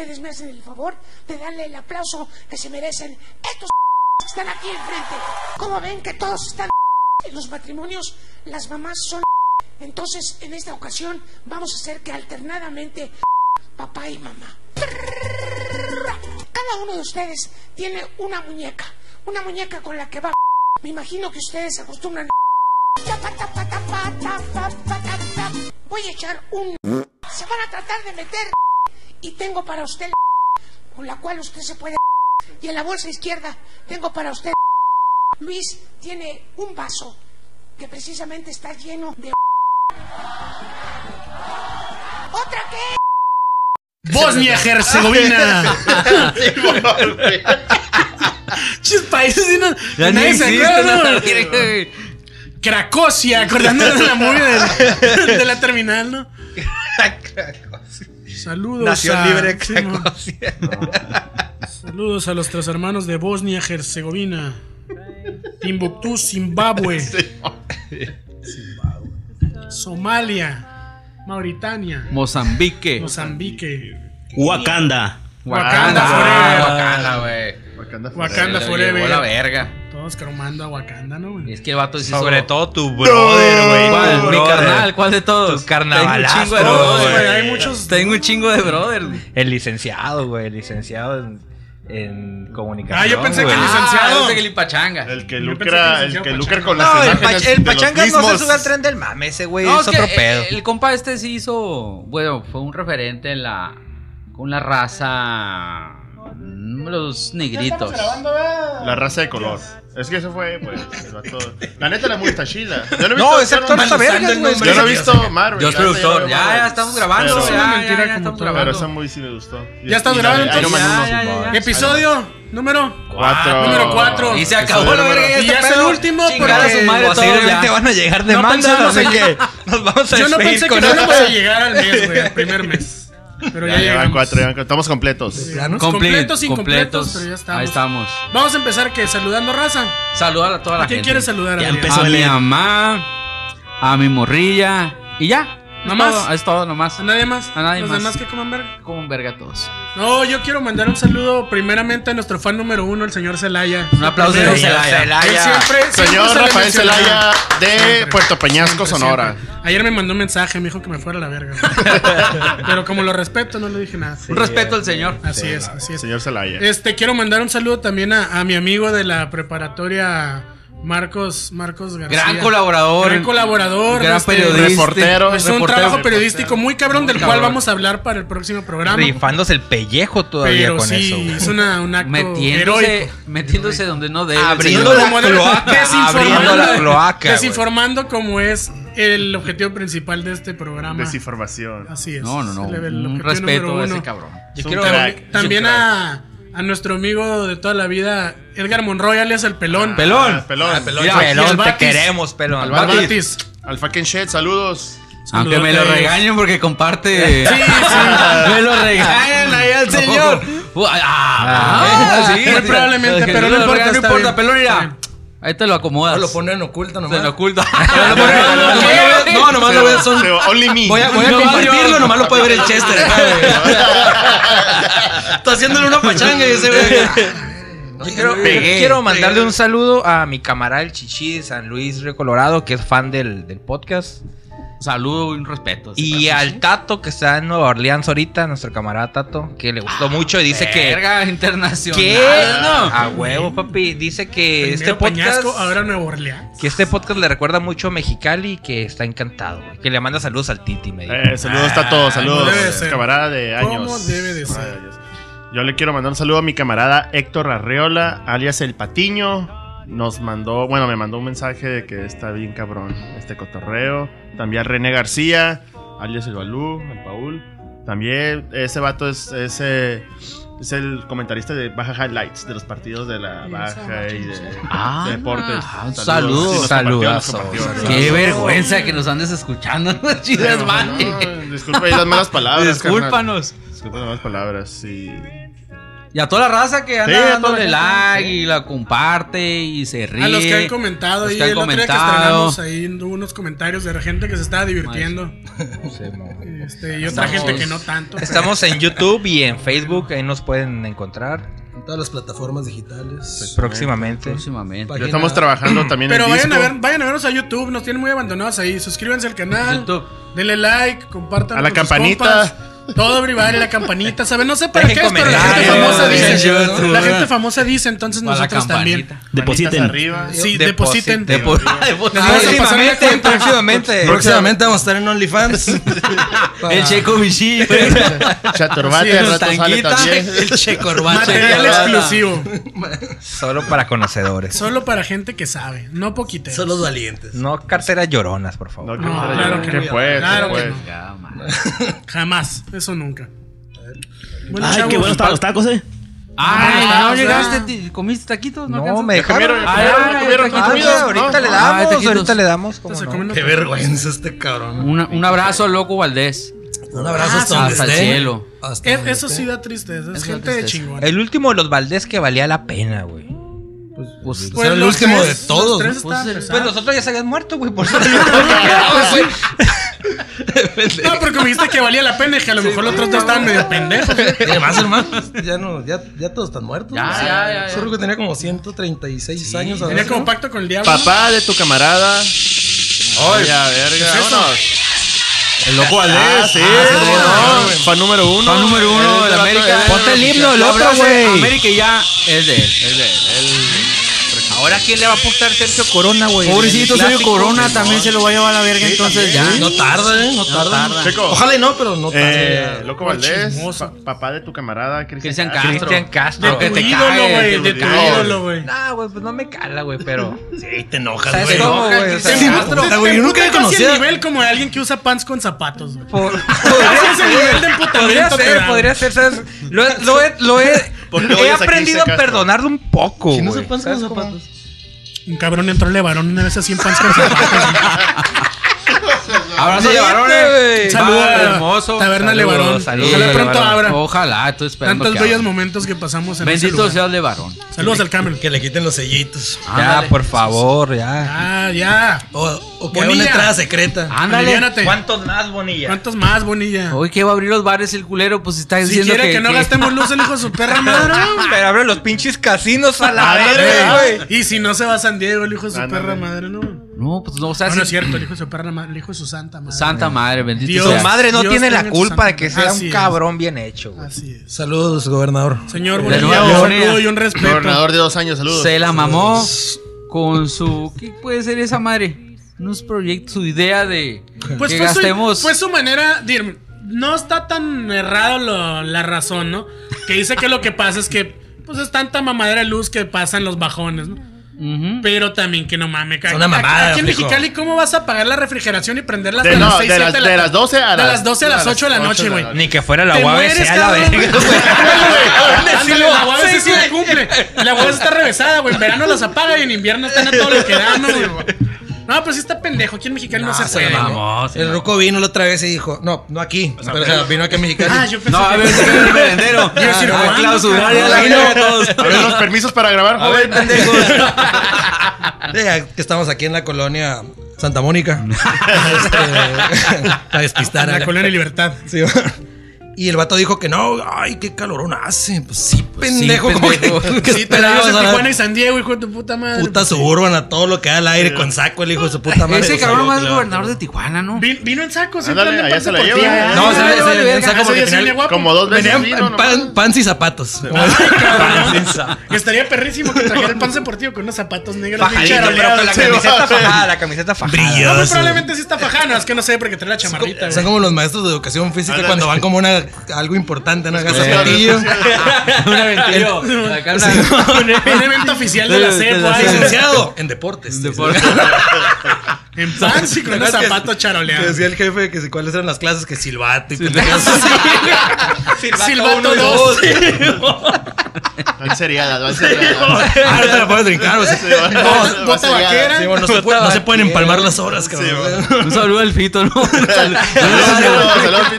ustedes me hacen el favor de darle el aplauso que se merecen estos que están aquí enfrente. ¿Cómo ven que todos están en los matrimonios? Las mamás son entonces, en esta ocasión, vamos a hacer que alternadamente papá y mamá. Cada uno de ustedes tiene una muñeca, una muñeca con la que va. Me imagino que ustedes se acostumbran. Voy a echar un. Se van a tratar de meter. Y tengo para usted con la cual usted se puede. Y en la bolsa izquierda tengo para usted. Luis tiene un vaso que precisamente está lleno de. ¿Otra qué? Bosnia-Herzegovina. Chis países. Ya nadie ni se existe, acuerda, no, ¿no? güey. Cracosia, acordándonos de la movie del- de la terminal, ¿no? Saludos. Nación a- libre sí. Saludos a los tres hermanos de Bosnia-Herzegovina. Timbuktu, Zimbabue. Somalia. Mauritania. Mozambique. Mozambique. Wakanda. Wakanda forever. Wakanda. Wakanda Wakanda Se lo forever. llevó la verga. Cromando a Wakanda, ¿no, güey? Es que el vato sí Sobre todo tu brother, güey. ¿Cuál? Mi carnal, ¿cuál de todos? Tu carnavalazo, Tengo un chingo de güey, hay muchos. Tengo un chingo de brother. El licenciado, güey. El licenciado en, en comunicación. Ah, yo pensé que el licenciado. Ah, yo sé que el pachanga. El que lucra, el el que lucra con las No, el, pach- pachanga no se sube al tren del mame, ese güey. No, es es que otro pedo. El, el compa este sí hizo, bueno, fue un referente en la, con la raza, los negritos. La raza de color. Es que eso fue, pues, el vato. La neta, la muy está chida. Yo no he No, visto- ese yo actor no- está vergas, güey. Yo no he visto Marvel. Dios ya productor, ya, estamos grabando, Pero- ya, mentira ya como estamos todo. Pero grabando. esa muy sí me gustó. Ya la grabando, entonces. Episodio número Cuatro. Número cuatro. Y se acabó la verga. Y este ya es el último Chingar a porque su madre todos Posiblemente ya. van a llegar demandas, así que nos vamos a Yo no pensé que a llegar al mes, güey, al primer mes. Pero ya, Ya llevan cuatro, llevan cuatro. Estamos completos. Llegamos Comple- completos, incompletos, completos. pero ya estamos. Ahí estamos. Vamos a empezar que saludando raza. Saludar a toda la ¿A quién gente. quieres saludar? Ya. A mi mamá, a mi morrilla y ya. Es ¿Nomás? todo, Es todo nomás. ¿A nadie más? A nadie Los más. demás que coman verga. Como un verga todos. No, yo quiero mandar un saludo primeramente a nuestro fan número uno, el señor Celaya. Un aplauso de Celaya. Él siempre, siempre Señor Rafael. Celaya de Siempre, Puerto Peñasco, siempre, Sonora. siempre. Ayer me mandó un mensaje, me dijo que me fuera a la verga. Pero como lo respeto, no le dije nada. Un respeto al señor. Así es, así es. Señor Celaya. Este, quiero mandar un saludo también a, a mi amigo de la preparatoria Marcos, Marcos García. Gran colaborador. Gran colaborador. Gran este, periodista. Reportero. Es un Reportero. trabajo periodístico muy cabrón del cual vamos a hablar para el próximo programa. Rifándose el pellejo todavía Pero con sí, eso. es una, un acto Metiéndose, heroico. metiéndose donde no debe. Abriendo la Como de- cloaca, desinformando- abriendo la cloaca. Desinformando como es el objetivo principal de este programa. Desinformación. Así es. No, no, no. El Un respeto a ese cabrón. Yo quiero crack. También a, a nuestro amigo de toda la vida, Edgar Monroy, alias el pelón. Pelón. Ah, pelón. Ah, pelón, Mira, te queremos, pelón. Al Al Batis. Batis. Al fucking shit, saludos. Aunque me lo regañen porque comparte. Sí, sí. me lo regañan ahí al señor. Ah, Ah, sí, probablemente, pero no importa, No importa, pelón, mira. Ahí te lo acomodas. lo ponen en oculto nomás. Se lo oculta. No, nomás lo veo. Son... Only me. Voy a, voy a No, compartirlo, nomás lo puede ver el Chester. Está haciéndole una pachanga y ese güey. Yo quiero, Pegué, quiero mandarle un saludo a mi camarada el Chichi de San Luis Río Colorado, que es fan del, del podcast. Saludo y un respeto. Y al Tato, que está en Nueva Orleans ahorita, nuestro camarada Tato, que le gustó mucho y dice que... Verga internacional. Que ¿no? a huevo, papi. Dice que este Primero podcast Peñasco, ahora Nuevo Orleans. que este podcast le recuerda mucho a Mexicali y que está encantado. güey. Que le manda saludos al Titi, me dijo. Eh, saludos a todos, saludos. Camarada de años. Como debe de ser. Yo le quiero mandar un saludo a mi camarada Héctor Arreola, alias El Patiño. Nos mandó, bueno, me mandó un mensaje de que está bien cabrón este cotorreo. También René García, alias El Balú, el Paul. También ese vato es, ese, es el comentarista de Baja Highlights de los partidos de la Baja y de, Ah, de deportes. un Saludos. saludo. Sí, compartió, compartió. Qué vergüenza que nos andes escuchando. Chidas, No, no, disculpa ahí las malas palabras. carnal. Discúlpanos. Disculpa las malas palabras. Y Y a toda la raza que Sí, anda toda dándole la gente, like y la comparte y se ríe. A los que han comentado los ahí, que han el otro día que comentado. estrenamos ahí hubo unos comentarios de gente que se estaba divirtiendo. Este, y otra Estamos- gente que no tanto. pero- Estamos en YouTube y en Facebook, ahí nos pueden encontrar En todas las plataformas digitales. próximamente. Próximamente. Página- Ya estamos trabajando también Pero en vayan a, ver, vayan a vernos a YouTube, nos tienen muy abandonados ahí. Suscríbanse al canal, YouTube. denle like, compartan. A la sus campanita. compas. Todo brivare, la campanita, ¿saben? No sé para Dejen qué es, pero la gente famosa dice. YouTube. La gente famosa dice, entonces Para nosotros también. Depositen. arriba. Sí, depositen. Depo- Les vamos a pasar una Próximamente, próximamente. Próximamente vamos a estar en OnlyFans. El Checo Sí, al el rato sale también. El. Material exclusivo. Solo para conocedores. Solo para gente que sabe, no poquiteros. Son los valientes. No carteras lloronas, por favor. No, claro que no. Claro que no. Jamás, eso nunca. Bueno, Ay, chavos, qué bueno estaban los tacos, eh. Ay, Ah, no llegaste, comiste taquitos, no, No, me dejaron. comieron, Ah, comieron, ya, comieron, Ah, ahorita le Ah, damos, taquitos. ahorita le damos. Qué vergüenza este cabrón. Una- un abrazo al loco Valdés. Un abrazo Ah, hasta donde hasta el esté. cielo. Hasta Es- donde eso esté. sí da tristeza, es Eso gente de tristeza. chingón. El último de los Valdés que valía la pena, güey. Pues, Era el los último tres- de todos, los tres ¿no? estaban Pues, pesados. Pues los otros ya se habían muerto, güey. Por eso el. No, pero como dijiste que valía la pena, y que a lo mejor los otros dos estaban medio pendejos. Tiene más hermanos. Ya no, ya, ya todos están muertos. Ya, ¿no? ya, ya, ya. Solo que tenía como 136 años. Tenía como pacto con el diablo. Papá de tu camarada. Oye, verga, vámonos. el loco Valdés. Ah, sí, Ah, no, fan número uno. Fan número uno de de la América. Ponte el himno, el La otro, güey. América ya es de él. Es de él. Ahora, ¿quién le va a apostar Sergio Corona, güey? Pobrecito Sergio Corona también se lo va a llevar a la verga, entonces ya. No tarda, ¿eh? No tarda. tarda. Checo. Ojalá y no, pero no tarda. Eh, Loco Por Valdés, pa- papá de tu camarada Cristian Castro. Castro. Cristian Castro. De tu te ídolo, güey. De tu ídolo, güey. Nah, güey, pues no me cala, güey, pero. Sí, te enojas, ¿Sabes güey. cómo, güey? O sea, Se Sí, me puta, puta, güey, yo nunca casi conocía- el nivel como de alguien que usa pants con zapatos, güey. Por- Ese nivel de emputamiento Podría ser, podría ser, ¿sabes? Lo, he- lo he, lo he, ¿Por qué he aprendido a perdonarlo un poco, Si no güey. se pasan ¿Sabes los cómo? zapatos. Un cabrón entró al varón una vez así en pants con zapatos. Abrazo de varones. güey. Saludos hermoso. Taberna Saludos, Levarón. saludos, Ojalá pronto abra. Ojalá, estoy esperando Tantos bellos momentos que pasamos en ese Bendito sea de varón. Saludos al Camel. Que le quiten los sellitos. Ya, por favor, ya. Ah, ya. O, o que una entrada secreta. Ándale. Aliviánate. ¿Cuántos más, Bonilla? ¿Cuántos más, Bonilla? Hoy que va a abrir los bares el culero, pues está Si diciendo quiere que, no gastemos luz el hijo de su perra madre. Pero abre los pinches casinos a la verga, güey. Y si no se va a San Diego, el hijo de su perra madre, no. No, pues no, o sea, No, no es cierto, el hijo de su perra madre, el hijo de su santa madre. Santa madre, bendito Dios. Sea. madre no Dios tiene la su culpa de que sea Así un es. cabrón bien hecho, güey. Así es. Saludos, gobernador. Señor De Bonilla, nuevo, un saludo y un respeto. Gobernador de dos años, saludos. Se la mamó con su. ¿Qué puede ser esa madre? Unos proyectos, su idea de Pues que fue gastemos. su, fue su manera, dir- no está tan errado lo- la razón, ¿no? Que dice que lo que pasa es que pues es tanta mamadera de luz que pasan los bajones, ¿no? Ujú. Pero también que no mames, Es una mamada, Aquí en. Mexicali, ¿cómo vas a apagar la refrigeración y prenderla hasta De- las no, 6, de 7 las- de las 12 a de las- las 12 a las 8 de la noche, güey? Ni que fuera la Te UABC mueres, a la verga, güey. la UABC sí la cumple. La UABC está revesada, güey. En verano las apaga y en invierno están a todo lo que dan, ¿no, güey? No, pues sí está pendejo. Aquí en Mexicali no, se se puede. El no. Ruco vino la otra vez y dijo, no, no aquí, pero, o sea, vino aquí a Mexicali. Ah, yo pensé No, a que- ver, si el merendero. A decir, A ¿cuándo, clausurar cabrón? ya la Vino. verga todos. A ver los permisos para grabar, A ver, joven. ya que estamos aquí en la colonia Santa Mónica. Este, para despistar. En la colonia Libertad. Sí, y el vato dijo que no, ay, qué calorón hace. Pues sí, pendejo. como pendejo. que- ¿Qué Sí, te la la Tijuana y San Diego, hijo de tu puta madre. Puta suburban a todo lo que da al aire con saco, el hijo de su puta madre. Ese Pues, cabrón más le- gobernador de Tijuana, ¿no? Vin- vino en saco, Ándale, en allá pants se la lleva, No, se en saco porque sí final-. Como dos veces Venían vino, en pants y zapatos. Cabrón. Estaría perrísimo que trajera el pan deportivo con unos zapatos negros Fajadito, pero con la Sí, camiseta fajada, la camiseta fajada. No, Brilloso. pues probablemente sí está fajano, es que no sé porque trae la chamarrita. Son como los maestros de educación física cuando van como una algo importante, ¿no? Acá una- Un evento oficial de la CEP, de la güey. CEP. Licenciado en deportes. En pants y con unos ¿Verdad que- zapatos Que charoleados. decía el jefe que si cuáles eran las clases, que silbato y pendejadas así. Silbato uno y 2. Van seriadas, van seriadas. Ah, ahorita la puedes brincar, van- No, van bota seriadas. vaquera. Sí, bueno, no, se puede- no se pueden empalmar las horas, cabrón. Un saludo al Fito, ¿no?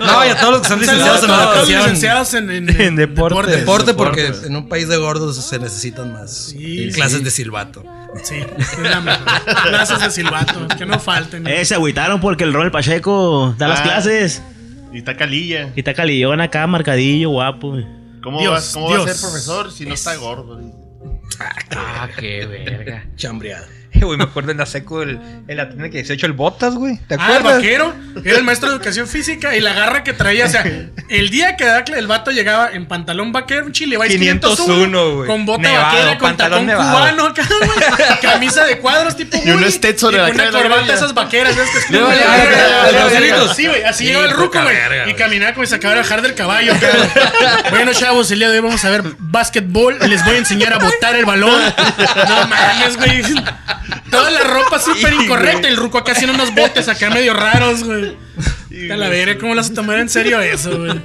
No, y a todos los que están licenciados en Todos los educación. licenciados en, deporte. Deporte, porque en un país de gordos se necesitan más clases de silbato. Sí. Clases de silbato, que no falten. Eh, se agüitaron porque el rol Pacheco da las Ah. clases. Y está calilla. Y está calillón acá, marcadillo, guapo. ¿Cómo, Dios, vas- cómo va a ser profesor si no está gordo? Ah, qué verga. Chambreado. Güey, me acuerdo en la secu, el, en la tienda que 18, el Botas, güey. ¿Te Ah, el acuerdas? vaquero era el maestro de educación física y la garra que traía, o sea, el día que el vato llegaba en pantalón vaquero, un chile, 501, güey. con bota Nevado, vaquera, con pantalón tacón nevado. cubano acá, güey, camisa de cuadros tipo Y un y en la una de corbata esas vaqueras, ¿ves? Que es. Sí, güey, así Sí, llegaba el ruco, güey, y caminaba como si se acabara de bajar del caballo. Bueno, chavos, el día de hoy vamos a ver básquetbol, les voy a enseñar a botar el balón. No mames, güey. Toda la ropa súper incorrecta, el ruco acá haciendo unos botes acá medio raros, güey. A la verga, ¿cómo las tomar en serio eso, güey?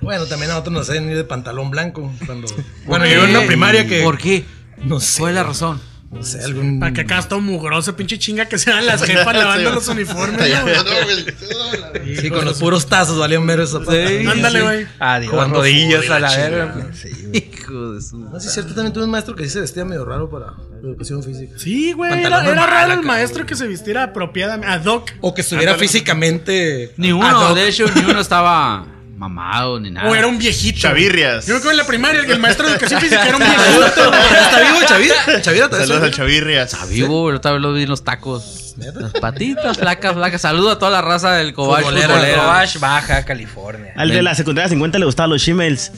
Bueno, también a nosotros nos hacen ir de pantalón blanco. Cuando... Bueno, yo en una primaria que. ¿Por qué? No sé. ¿Cuál es la razón? No sé, algún. Para que acá está mugroso, pinche chinga que se dan las jefas lavando los uniformes, güey. Sí, con los puros tazos valían ver eso. Sí. Ándale, güey. Adiós, Jugando rodillas a la verga. chingada. Sí, güey. Hijo de su. No, sí, es cierto, también tuve un maestro que sí se vestía medio raro para educación física. Sí, güey, era, raro el maestro que se vistiera apropiadamente, ad hoc. O que estuviera físicamente. Ni uno, de hecho, ni uno estaba mamado ni nada. O era un viejito. Chavirrias. Yo creo que en la primaria el maestro de educación física era un viejito. ¿Está vivo Chavira? Chavira Saludos al está Chavirrias. Vivo, pero otra vez lo vi en los tacos. Las patitas, flacas, flacas. Saludo a toda la raza del Cobach. Cobach, Baja, California. Al de la secundaria 50 le gustaban los shimels.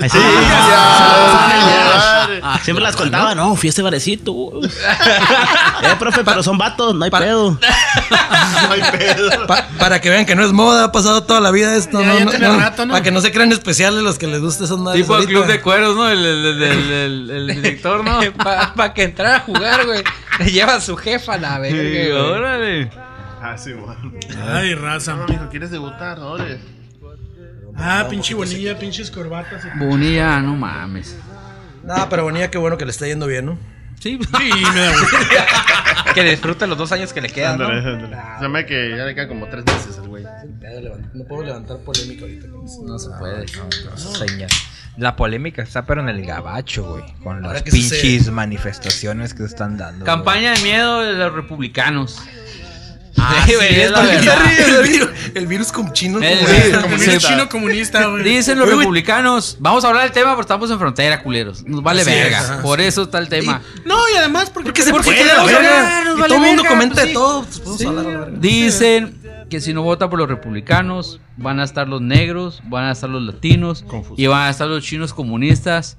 Ahí sí. Ah, Siempre las contaba, no, fui a este barecito. eh, profe, pero son vatos, no hay pedo. no hay pedo. Pa- para que vean que no es moda, ha pasado toda la vida esto. Ya, no, ya no, tiene no. rato, ¿no? Para que no se crean especiales los que les guste esas madres. Tipo el ahorita. club de cueros, ¿no? El, el, el, el, el- el director, ¿no? Para que entrara a jugar, güey. Le lleva a su jefa a la verga, Sí, güey. órale. Ah, sí, bueno. Ay, raza. No, mijo, ¿quieres debutar? No, Ores. Ah, pinche bonilla, pinches corbatas. Bonilla, no mames. No, pero bonilla, qué bueno que le está yendo bien, ¿no? Sí, Sí, me da. Que disfrute los dos años que le quedan, ¿no? Ándale, ándale. Se llama que ya le quedan como tres meses al güey. No puedo levantar polémica ahorita. no se puede. Señal. La polémica está pero en el gabacho, güey. Con Ahora las se pinches manifestaciones que se están dando. Campaña de miedo de los republicanos. Ah, Sí, sí, güey, es la ¿Por qué se verdad. ríe el virus? El virus con chino. El como- virus. Comunista Sí. chino comunista, güey. Dicen los republicanos. Vamos a hablar del tema, pero estamos en frontera, culeros. Nos vale Así verga. Por eso está el tema. No, y además porque... Porque se porque puede verga. Y todo el mundo verga, comenta pues de todo. pues, hablar la verga. Dicen que si no vota por los republicanos, van a estar los negros, van a estar los latinos y van a estar los chinos comunistas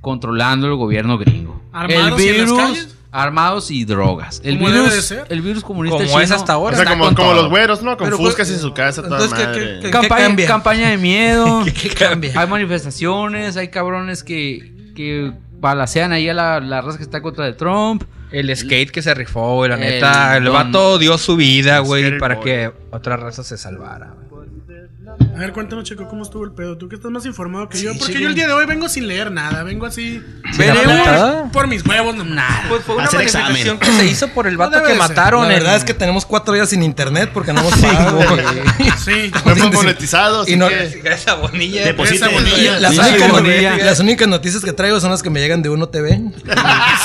controlando el gobierno gringo. Armados el y en las virus, calles. Armados y drogas. El Como debe de virus, ser. el virus comunista Como chino es hasta ahora. O sea, está como, con como todo. los güeros, ¿no? Con Pero, fuscas pues, en su casa, toda entonces, ¿qué- madre. qué- qué- Campaña, de miedo. ¿Qué cambia? Hay manifestaciones, hay cabrones que, que balacean ahí a la, la raza que está contra de Trump. El skate que se rifó, güey. La El neta, el, don- vato dio su vida, güey, para boy. que otra raza se salvara, güey. A ver, cuéntanos, Checo, ¿cómo estuvo el pedo? Tú que estás más informado que yo. Porque chico. yo el día de hoy vengo sin leer nada. Vengo así... Veré por- mis huevos, nada. Pues fue una manifestación que se hizo por el vato que mataron. La en- verdad es que tenemos cuatro días sin internet porque no hemos pagado. Sí. No hemos monetizado, Y no- que... Gracias a Bonilla. Deposite. Esa bonilla. Las, Sí, únicas, Bonilla. las únicas noticias que traigo son las que me llegan de Uno TV.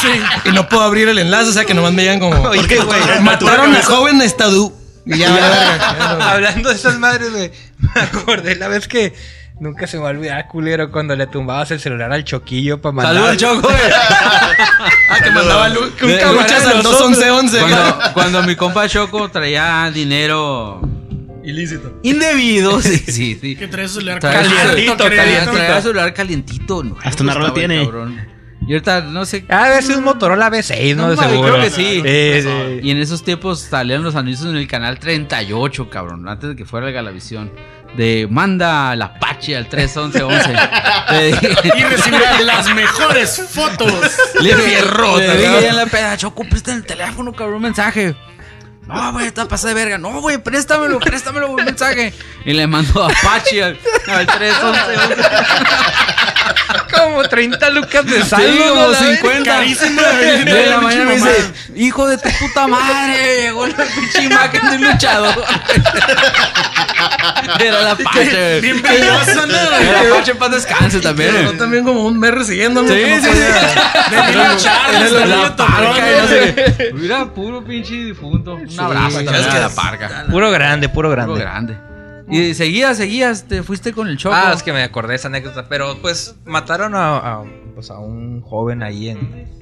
Sí. Y no puedo abrir el enlace, o sea que nomás me llegan como. Oye, qué, güey? Mataron a joven Estadú. Y ya, vale, verga, ya no- Hablando de esas madres, güey. Me acordé la vez que nunca se me va a olvidar, culero, cuando le tumbabas el celular al choquillo para mandar. Saludos, Choco. Ah, que mandaba un al 21111. Cuando, cuando mi compa Choco traía dinero Ilícito. indebido, sí, sí, sí. Que trae su celular calientito, el celular calientito. No, Hasta una rola tiene. cabrón. Y ahorita no sé. Ah, debe ser un Motorola V6, ¿no? No, de seguro. creo que sí. Sí. Y en esos tiempos salían los anuncios en el canal 38, cabrón, antes de que fuera la Galavisión. De manda la Apache al 31111. Y recibirá las mejores fotos. Le fierrota, Le dije en la peda, Choco, presta el teléfono, cabrón, un mensaje. No, güey, está pasada de verga. No, güey, préstamelo, préstamelo un mensaje. Y le mandó a Apache al, al 31111. Como 30 lucas de Sí, saldo. como ¿no? La verga. 50. Carísimo. De la mañana me dice, hijo de tu puta madre, llegó la pinche imagen de luchador. Era la pache. Bien brilloso, ¿no? Era la pache Yo también. también como un mes. Sí, sí, podía- De La parca. Mira, puro pinche difunto. Un abrazo es que la parca. Puro grande, puro Puro grande. Y seguías, seguías, te fuiste con el choco. Ah, es que me acordé de esa anécdota. Pero pues mataron a, a, pues, a un joven ahí en.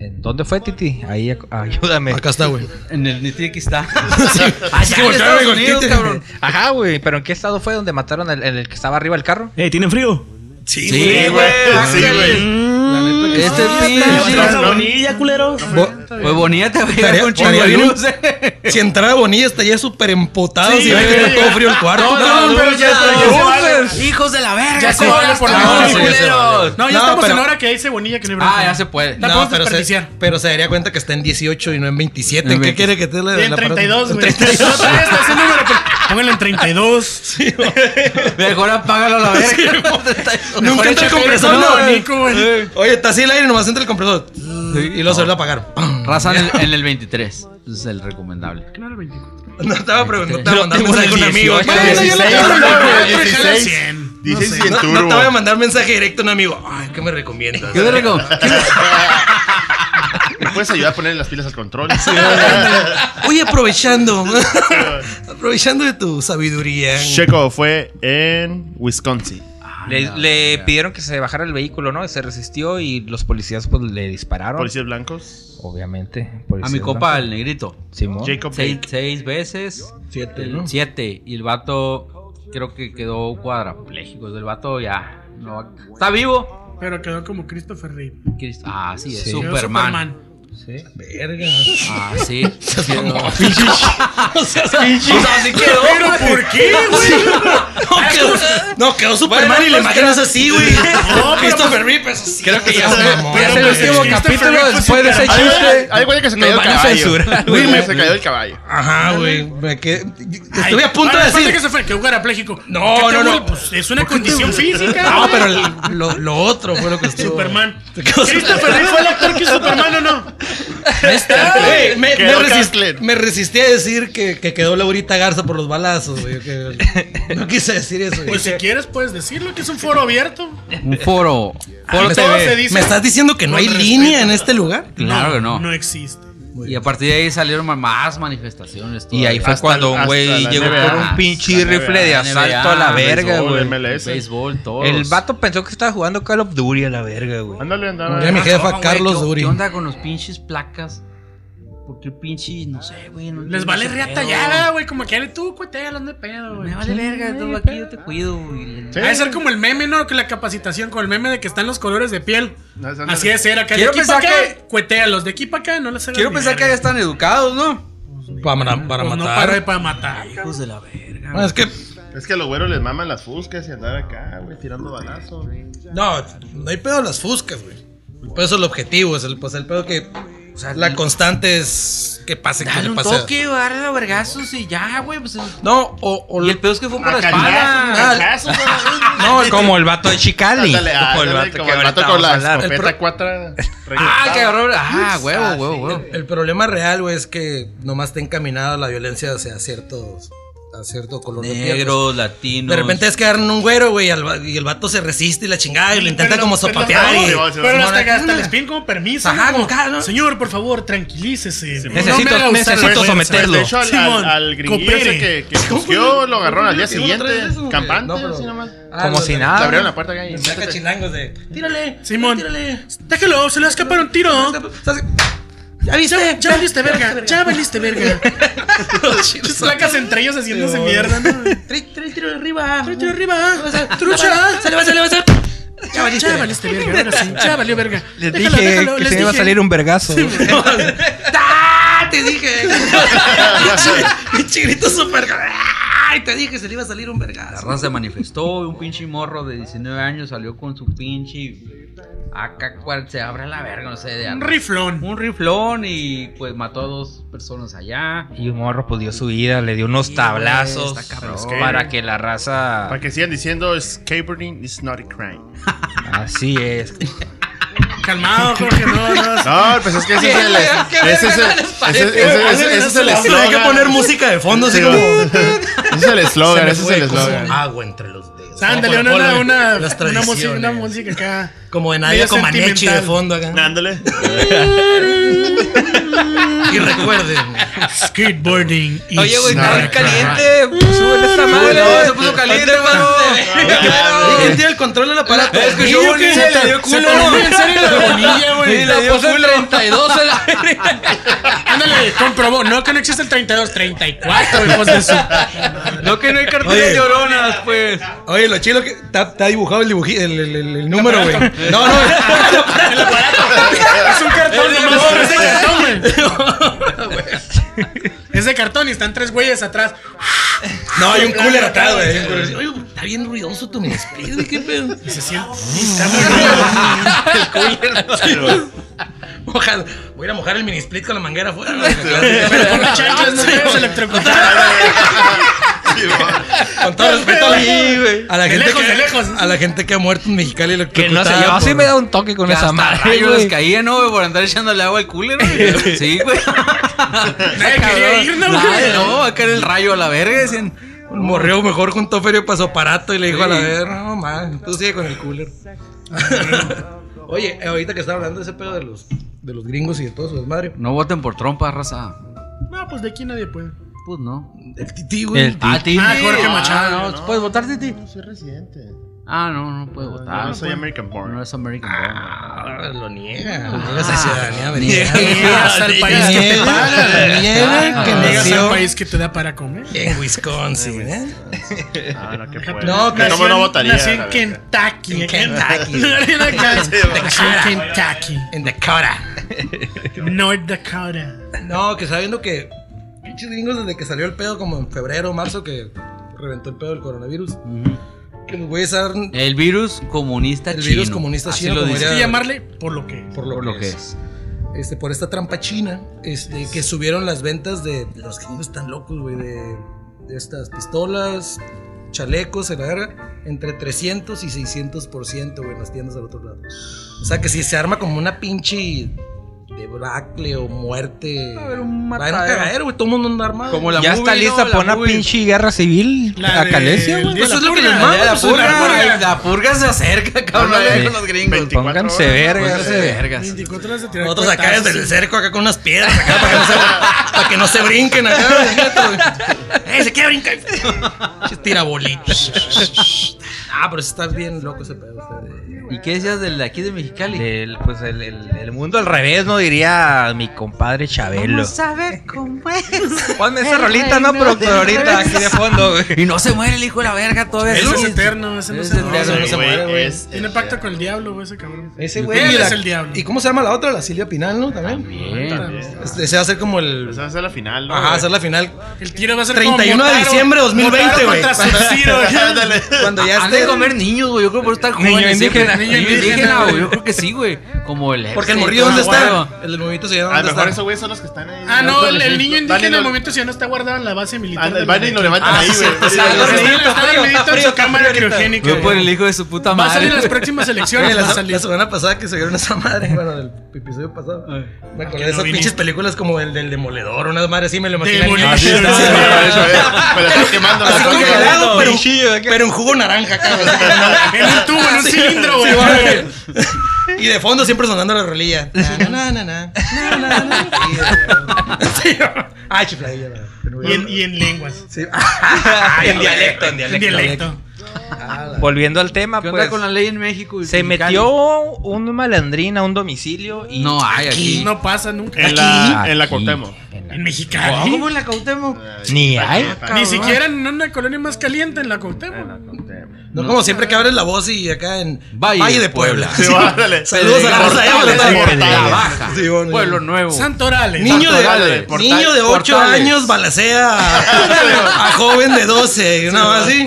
¿En dónde fue, Titi? Ahí, ayúdame. Acá está, güey. En el Nitty aquí está. Así Allá en Estados Unidos, cabrón. Ajá, güey. ¿Pero en qué estado fue donde mataron el, el que estaba arriba del carro? Eh, ¿tienen frío? Sí, Sí, güey. Güey. Sí, güey. Este ¿Vas pinche. a Bonilla, culero? Bo- Pues bonita te va a llegar Estaría- con eh. Si entrara Bonilla estaría súper empotado Sí, si ve que está todo frío el cuarto. No, no, pero ya, vale. Hijos de la verga. Ya se ¿cómo vale por la sí, culeros? No, ya No, estamos en hora que dice Bonilla que no. Ah, ya se puede. La No, pero se, pero se daría cuenta que está en 18 y no en 27. En ¿Qué 20. quiere que te le Y en la 32, En güey. 32. No, todavía está ese número, pero pónganlo en 32. Mejor apágalo a la verga. Nunca el compresor, no. Oye, está así el aire, nomás entra el compresor. Y luego se vuelve a apagar. Raza en el, en el 23. Ese es el recomendable. ¿Qué no era el 24? No estaba preguntando, te Yo voy a mandar tengo mensaje a un amigo. 18. Bueno, yo le 16, tengo el número, güey, güey. 16. 100. Dices sé. No, no te voy a mandar mensaje directo a un amigo. Ay, ¿qué me recomiendas? ¿Qué te reco- ¿Me puedes ayudar a ponerle las pilas al control? Oye, aprovechando. aprovechando de tu sabiduría. Checo fue en Wisconsin. Le, le pidieron que se bajara el vehículo, ¿no? Se resistió y los policías pues le dispararon. Policías blancos. Obviamente. A mi compa, blancos. el negrito. Simón. Jacob Seis, seis veces. Siete, El- ¿no? Siete. Y el vato creo que quedó cuadrapléjico. El vato ya. no está vivo. Pero quedó como Christopher Reeve. Ah, sí, es Sí. Quedó Superman. Verga. Ah, sí. Quedó- O sea, O sea, sí quedó. ¿Pero por qué, güey? no, quedó, no, quedó Superman Bueno, y la pues, imagen es así, güey. No, pero Christopher Reeve, pues, sí, Creo que ya se mamó. ya es el pues, último capítulo después de ese chiste. ay, ay, güey, que se cayó el caballo. Güey, güey. se cayó el caballo. Ajá, güey. me quedé- Estuve a punto Ah, de decir. que se fue, quedó parapléjico. No, ¿Qué te no, no. Pues es una condición física. No, pero lo, lo otro fue lo que estuvo. Superman. ¿Christopher Reeve fue el actor que es Superman o no? Güey, me, me Quedó resist- Kathleen. me resistí a decir que, que quedó Laurita Garza por los balazos, güey. no quise decir eso. Pues si quieres puedes decirlo, que es un foro abierto. Un foro. Foro me, todo TV. se dice. ¿Me estás diciendo que no hay respeto. línea en este lugar? Claro que no. No existe. Y a partir de ahí salieron más manifestaciones. Y ahí fue Hasta- cuando un güey llegó NBA. con un pinche rifle de NBA, asalto a la verga, güey. MLS. Béisbol, todo. El vato pensó que estaba jugando Call of Duty a la verga, güey. Ándale. Ya mi jefa, güey, Carlos ¿qué- Duri. ¿Qué onda con los pinches placas? Porque pinche, no sé, güey. no Les vale reata ya, güey. Como que tú, cuetealo, no hay pedo, güey. Me vale verga, todo aquí yo te cuido, güey. Sí. Ha de ser como el meme, ¿no? Que la capacitación con el meme de que están los colores de piel. No, ándale. Así de ser acá. Quiero de aquí para acá, pensar que- cuetealos. De aquí para acá, no les hagas Quiero pensar que ya están educados, ¿no? Para, para Pues no matar. para, para matar. Hijos de la verga. Bueno, es que. Es que a los güeros les maman las fuscas y andar acá, güey, tirando balazos. No, no hay pedo las fuscas, güey. El pedo es el objetivo, es el, pues el pedo que. La constante es que pase, que Dale le un pase. toque, agarra los vergazos y ya, güey. Pues, No, o, o y el pedo es que fue por la espalda. cachazos, a cachazos, No, Como el vato de Chicali. Ándale, como el vato como que el vato con la escopeta cuatra. Ah, que agarró. Ah, huevo, huevo, huevo. El problema real, güey, es que nomás está encaminada la violencia hacia ciertos. A cierto color de piel. pues. Latinos. De repente es que agarran un güero, güey, y al va- y el vato se resiste y la chingada y lo intenta Pero- como pero- sopapear. y- Pero, Sí, pero sí, hasta, sí, hasta sí. les piden como permiso. Ajá, ¿no? como ¿no? Señor, por favor, tranquilícese. No Necesito- haga usar necesito la fuerza. someterlo. De hecho, al, Simón, al, al gringuillo ese que, que busqueó, lo agarraron al día Sí, siguiente, eso, güey. campante, No, pero- así nomás. Ah, Como si de- nada. Le abrieron la puerta acá y Saca chilangos de. Tírale. Simón, Tírale. déjelo, se le va a escapar un tiro. ¿Ya viste? Ya, valiste verga, ya valiste verga. Las placas entre ellos haciéndose mierda, de arriba. Tiro arriba. Trucha. Se le va, se le va, se le va. Ya valiste. Ya valiste verga, ahora sí, ya valió verga. Les Déjalo, dije déjalo, que les se iba a salir un vergazo. ¡Ah! Te dije. Pinche grito súper. ¡Ay! Te dije que se le iba a salir un La vergazo. raza se manifestó, un pinche morro de 19 años salió con su pinche acá cual se abre la verga, no sé, de Un riflón. un riflón y pues mató a dos personas allá. Y un morro pues dio su vida, le dio unos tablazos para que la raza... Para que sigan diciendo, skateboarding is not a crime. Así es. Calmado, Jorge, no, no. No, pues es que ese es el. Ese es el. Ese es el Hay que eslogan. poner música de fondo, así Sí, como. Ese es el eslogan, Se ese es el eslogan. Agua entre los dedos. Ándale, una, una, una, música, una música acá. Como de Nadia medio Comaneci de fondo acá. Ándale. Y recuerden. Skateboarding. is Oye, güey, está caliente. Súbele esta madre. se puso caliente, mano. ¿Quién tiene el control del aparato? Es que yo Niño, volví ¿qué? y se le dio Se culo. en serio la bonilla, güey. Y le puse el 32 a la Ándale, comprobó. No que no existe el 32, 34, hijos de su. No que no hay carteles lloronas, pues. Oye, lo chido que está, está dibujado el, dibuji- el, el, el- el número, güey. No, no. El aparato. Es un cartón, cartón, güey. Es de cartón y están tres güeyes atrás. No, hay un cooler atrás, güey. cooler. Oye, está bien ruidoso tu güey. ¿Qué pedo? Y se siente. Está muy ruidoso. Voy a ir a mojar el mini split con la manguera afuera. ¿no? Pero con las chanclas no te vas a electrocutar. Con todo respeto a la, a la De gente lejos, que, de lejos. A la gente que ha muerto en Mexicali Que no sé, yo así me da un toque con Que esa madre, güey. les caía, ¿no, güey? Por andar echándole agua al cooler, güey. Sí, güey. Nadie quería ir, ¿no, güey? Nadie, no, va a caer el rayo a la verga. Decían, Un morreo mejor juntó ferio para su aparato y le dijo a la ver, no, man, tú sigue con el cooler. Oye, ahorita que estaba hablando de ese pedo de los, de los gringos y de todo su desmadre. no voten por trompa, raza. No, pues de aquí nadie puede. Pues no. El tití, güey. El Ah, Titi. Ah, Jorge Machado, Ah, no, no. ¿Puedes votar, Titi? Soy residente. Ah, no, no puede votar. No soy American born. No es American born. Ah, lo niega. Niega esa ciudadanía americana. Niegas al país que te paga. Niega que Niegas al país que te da para comer. en Wisconsin, ¿eh? Ah, no, que puede. No, no, no en- votaría. La en. Kentucky. En Kentucky. Nació en Kentucky. En Dakota. North Dakota. No, que sabiendo que pinches gringos desde que salió el pedo como en febrero, marzo que reventó el pedo del coronavirus. Que los güeyes eran El virus comunista El chino. virus comunista Así chino, lo como dice. llamarle por lo que. por lo, Por que, lo que es. es. Este, por esta trampa china, este, que subieron las ventas de los gringos tan locos, güey, de, de estas pistolas, chalecos, en la verga, entre 300 y 600%, güey, en las tiendas al otro lado. O sea, que si se arma como una pinche debacle o muerte. Va a haber un Va a haber un matadero. cagadero, güey, todo el mundo anda armado. Como la Ya movie, está ¿no? lista La para una movie. pinche guerra civil La a de- Calesia, güey. de Eso la es lo que purga. les La, manda, la pues, purga, la purga. la purga se acerca, cabrón, allá con los gringos. 24 Pónganse vergas. Vergas. 24 horas de tirar Nosotros acá desde el cerco, acá con unas piedras, acá para que no se, para que no se brinquen acá. ¡Eh, se quiere brincar! Tira bolitas. Ah, pero está bien loco ese pedo. de- ¿Y qué decías del de aquí de Mexicali? El, pues el, el- el mundo al revés, no diría mi compadre Chabelo. a ver cómo es. Ponme esa rolita, no, productor, ahorita aquí de fondo, güey. Y no se muere el hijo de la verga todavía. Ese es eterno, ese no Es se eterno. muere. no se Güey, muere, güey. es- Tiene pacto con el diablo, güey, ese cabrón. Ese güey. es el diablo. ¿Y cómo se llama la otra? La Silvia Pinal, ¿no? También. Este, Ese va a ser como el. Esa va a ser la final, ¿no? Ajá, hacer la final. El tiro va a ser 31 de diciembre de 2020, Motaro güey. Cuando ya de esté. comer niños, güey. Yo creo que por estar siempre- Niño indígena, güey. Yo creo que sí, güey. Como el. Porque el morrillo, ¿dónde está? El del movimiento se llama A lo ¿dónde mejor esos güeyes son los que están ahí. Ah, no, el, el niño indígena lo- en movimiento ciudadano está guardado en la base militar. De van y lo levantan Ah, ahí, güey. lo. Está dormidito en su cámara criogénica. Fue por el hijo de su puta Va a salir en las madre. próximas elecciones. la, semana pasada que se vieron esa madre, bueno, del episodio pasado. Me acordé de esas pinches películas como el del Demoledor, una madre así me lo imaginé. Ah, así, Me la estás quemando. pero, en jugo naranja, cabrón. En un tubo, en un cilindro, güey. Y de fondo siempre sonando la rolilla. Na, na, na, na, na, na, na. Sí, güey. Ay, chifladilla. Y en, y en lenguas. Sí. En dialecto, en En dialecto. Volviendo al tema, ¿Qué onda pues. con la ley en México? y Se Mexicali? metió un malandrín a un domicilio y. No hay aquí. No pasa nunca. En la, Aquí. en la Cuauhtémoc. En Mexicali. ¿Cómo en la Cautemo? Ni hay. Ni siquiera en una colonia más caliente en la Cuauhtémoc. No como siempre que abres la voz y acá en Valle de de Puebla. Sí, órale. Saludos a la raza de La Baja. Sí, bueno, Pueblo Nuevo. Santorales. Niño de, Portales, portales, niño de 8 portales. años balacea a, a joven de 12, y una más así.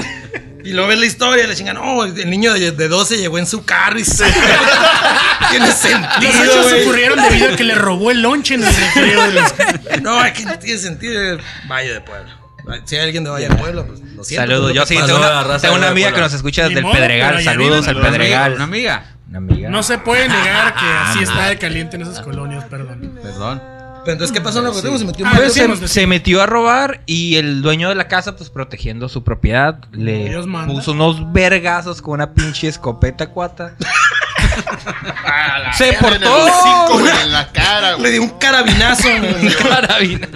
Y luego ves la historia y le chingan, no, el niño de, de 12 llegó en su carro y se. Tiene Los sentido, hechos güey. ocurrieron debido a que le robó el lonche en el recreo de los... No, es que no tiene sentido. Valle de Puebla. Si hay alguien de Valle de Puebla, pues lo siento. Saludos. Yo sí, tengo una, tengo una amiga que nos escucha desde el Pedregal. Saludos al los Pedregal. Una amiga. Una amiga. No se puede negar que así está de caliente en esas colonias, perdón. Perdón. Pero entonces, ¿qué pasó en la cuestión? Se metió un Ah, Pues se, se metió a robar y el dueño de la casa, pues protegiendo su propiedad, le Dios manda. puso unos vergazos con una pinche escopeta cuata. se En el portó. en la cara, Le dio un carabinazo. güey. Carabina.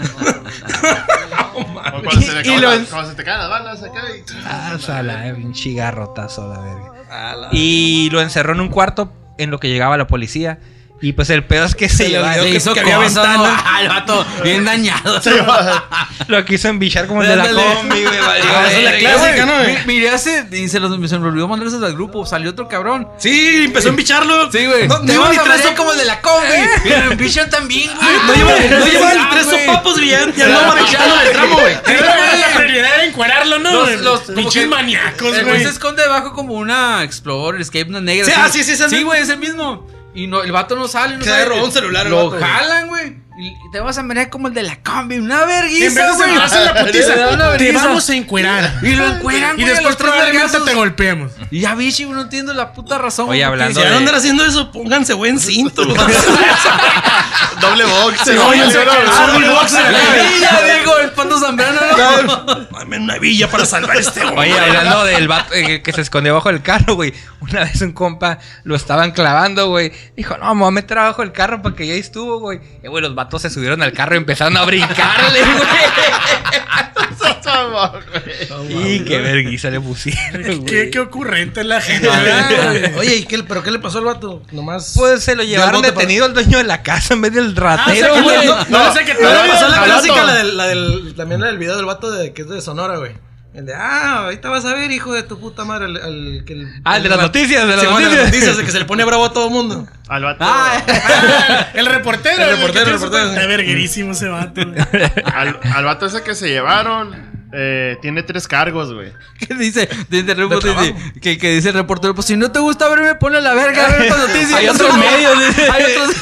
O Cuando se, Y cuando te caen las balas acá y... Ah, sala, un chigarrotazo a la verga. Y lo encerró en un cuarto en lo que llegaba la policía. Y pues el pedo es que se, le lleva- olvidó Le que- hizo que había ¿no? ventana. Ah, el vato bien dañado. lo quiso embichar como el de la combi, güey. Ah, esa es la clásica, güey. ¿no? Mi- Miré hace. Y se, los, se me olvidó mandarles al grupo. Salió otro cabrón. Sí, empezó a embicharlo. Sí, güey. No, no Te iba vamos ni a tres marear como el de la combi. Y lo empichan también, güey. No lleva, no lleva Ah, ni tres güey. sopapos ya no marchando del tramo, güey. La prioridad era encuerarlo, ¿no? Los- Pinches maníacos, El güey güey. se esconde debajo como una Explorer, Escape, una negra. Sí, así. ah, sí, sí, el Sí, güey, es el mismo. Y no, el vato no sale, no Se sabe. robó un celular el Lo vato, güey. jalan, güey. Y te vas a mirar como el de la combi. Una En vez vergüenza, de güey. la da una te vergüenza. vamos a encuerar. Y lo encueran, Y güey, a después los tres probablemente vergazos. te golpeemos. Y ya, bichi, no entiendo la puta razón. Oye, güey, hablando Si van a de- andar haciendo eso, pónganse buen cinto. los Doble box. Güey. oye, se Ah, el boxer. Sí, ya digo, el Pando Zambrano, ¿no? Dame una villa para salvar a este hombre. Oye, hablando del vato eh, que se escondió bajo el carro, güey. Una vez un compa lo estaban clavando, güey. Dijo, no, me voy a meter abajo del carro para que ya estuvo, güey. Y, güey, los vatos se subieron al carro y empezaron a brincarle, güey. Y qué vergüenza le pusieron, Qué, qué ocurrente la gente. Oye, ¿y qué, pero qué le pasó al vato? Nomás. Pues se lo llevaron detenido al dueño de la casa en vez del ratero, Ah, o sea, güey. que no, no, sé que No, todavía pasó la al clásica, vato. la del, la del, también la del video del vato de, que es de Sonora, güey. El de, ah, ahorita vas a ver, hijo de tu puta madre, al, al que el- Ah, el de las el- noticias, de las noticias. noticias, de que se le pone bravo a todo el mundo. Al vato. Ah, el reportero. El reportero, el reportero. Está verguerísimo ese vato. güey. Al, al vato ese que se llevaron. eh, tiene tres cargos, güey. ¿Qué dice? Trabajo. dice- que, que dice el reportero, pues si no te gusta verme, ponle la verga, a ver estas noticias. Hay otros medios, dice. Hay otros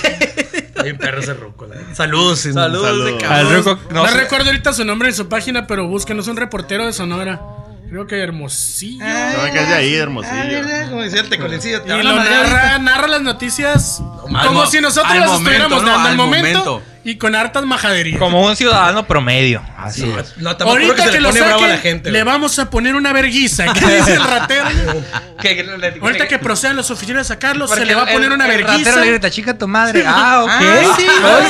Hay un perro ese ruco. Saludos, Saludos, Saludos. de Al cabrón. ruco, No, no sé. recuerdo ahorita su nombre en su página, pero búsquenos un reportero de Sonora. Creo que Hermosillo. Creo que es de ahí, de Ah, Hermosillo. como decía el tecolecillo, te Y lo narra, narra las noticias Al como mo- si nosotros al las momento, estuviéramos ¿no? dando al Al momento, momento. Y con hartas majaderías. Como un ciudadano promedio. Así es. No, Ahorita que que, lo a la saquen, gente. le vamos a poner una verguiza. ¿Qué dice el ratero? Ahorita que procedan los oficiales a sacarlo, se le va a poner el- una el verguiza. ratero le grita, chica tu madre. Ah, ok. Ah, sí, Ah, ok.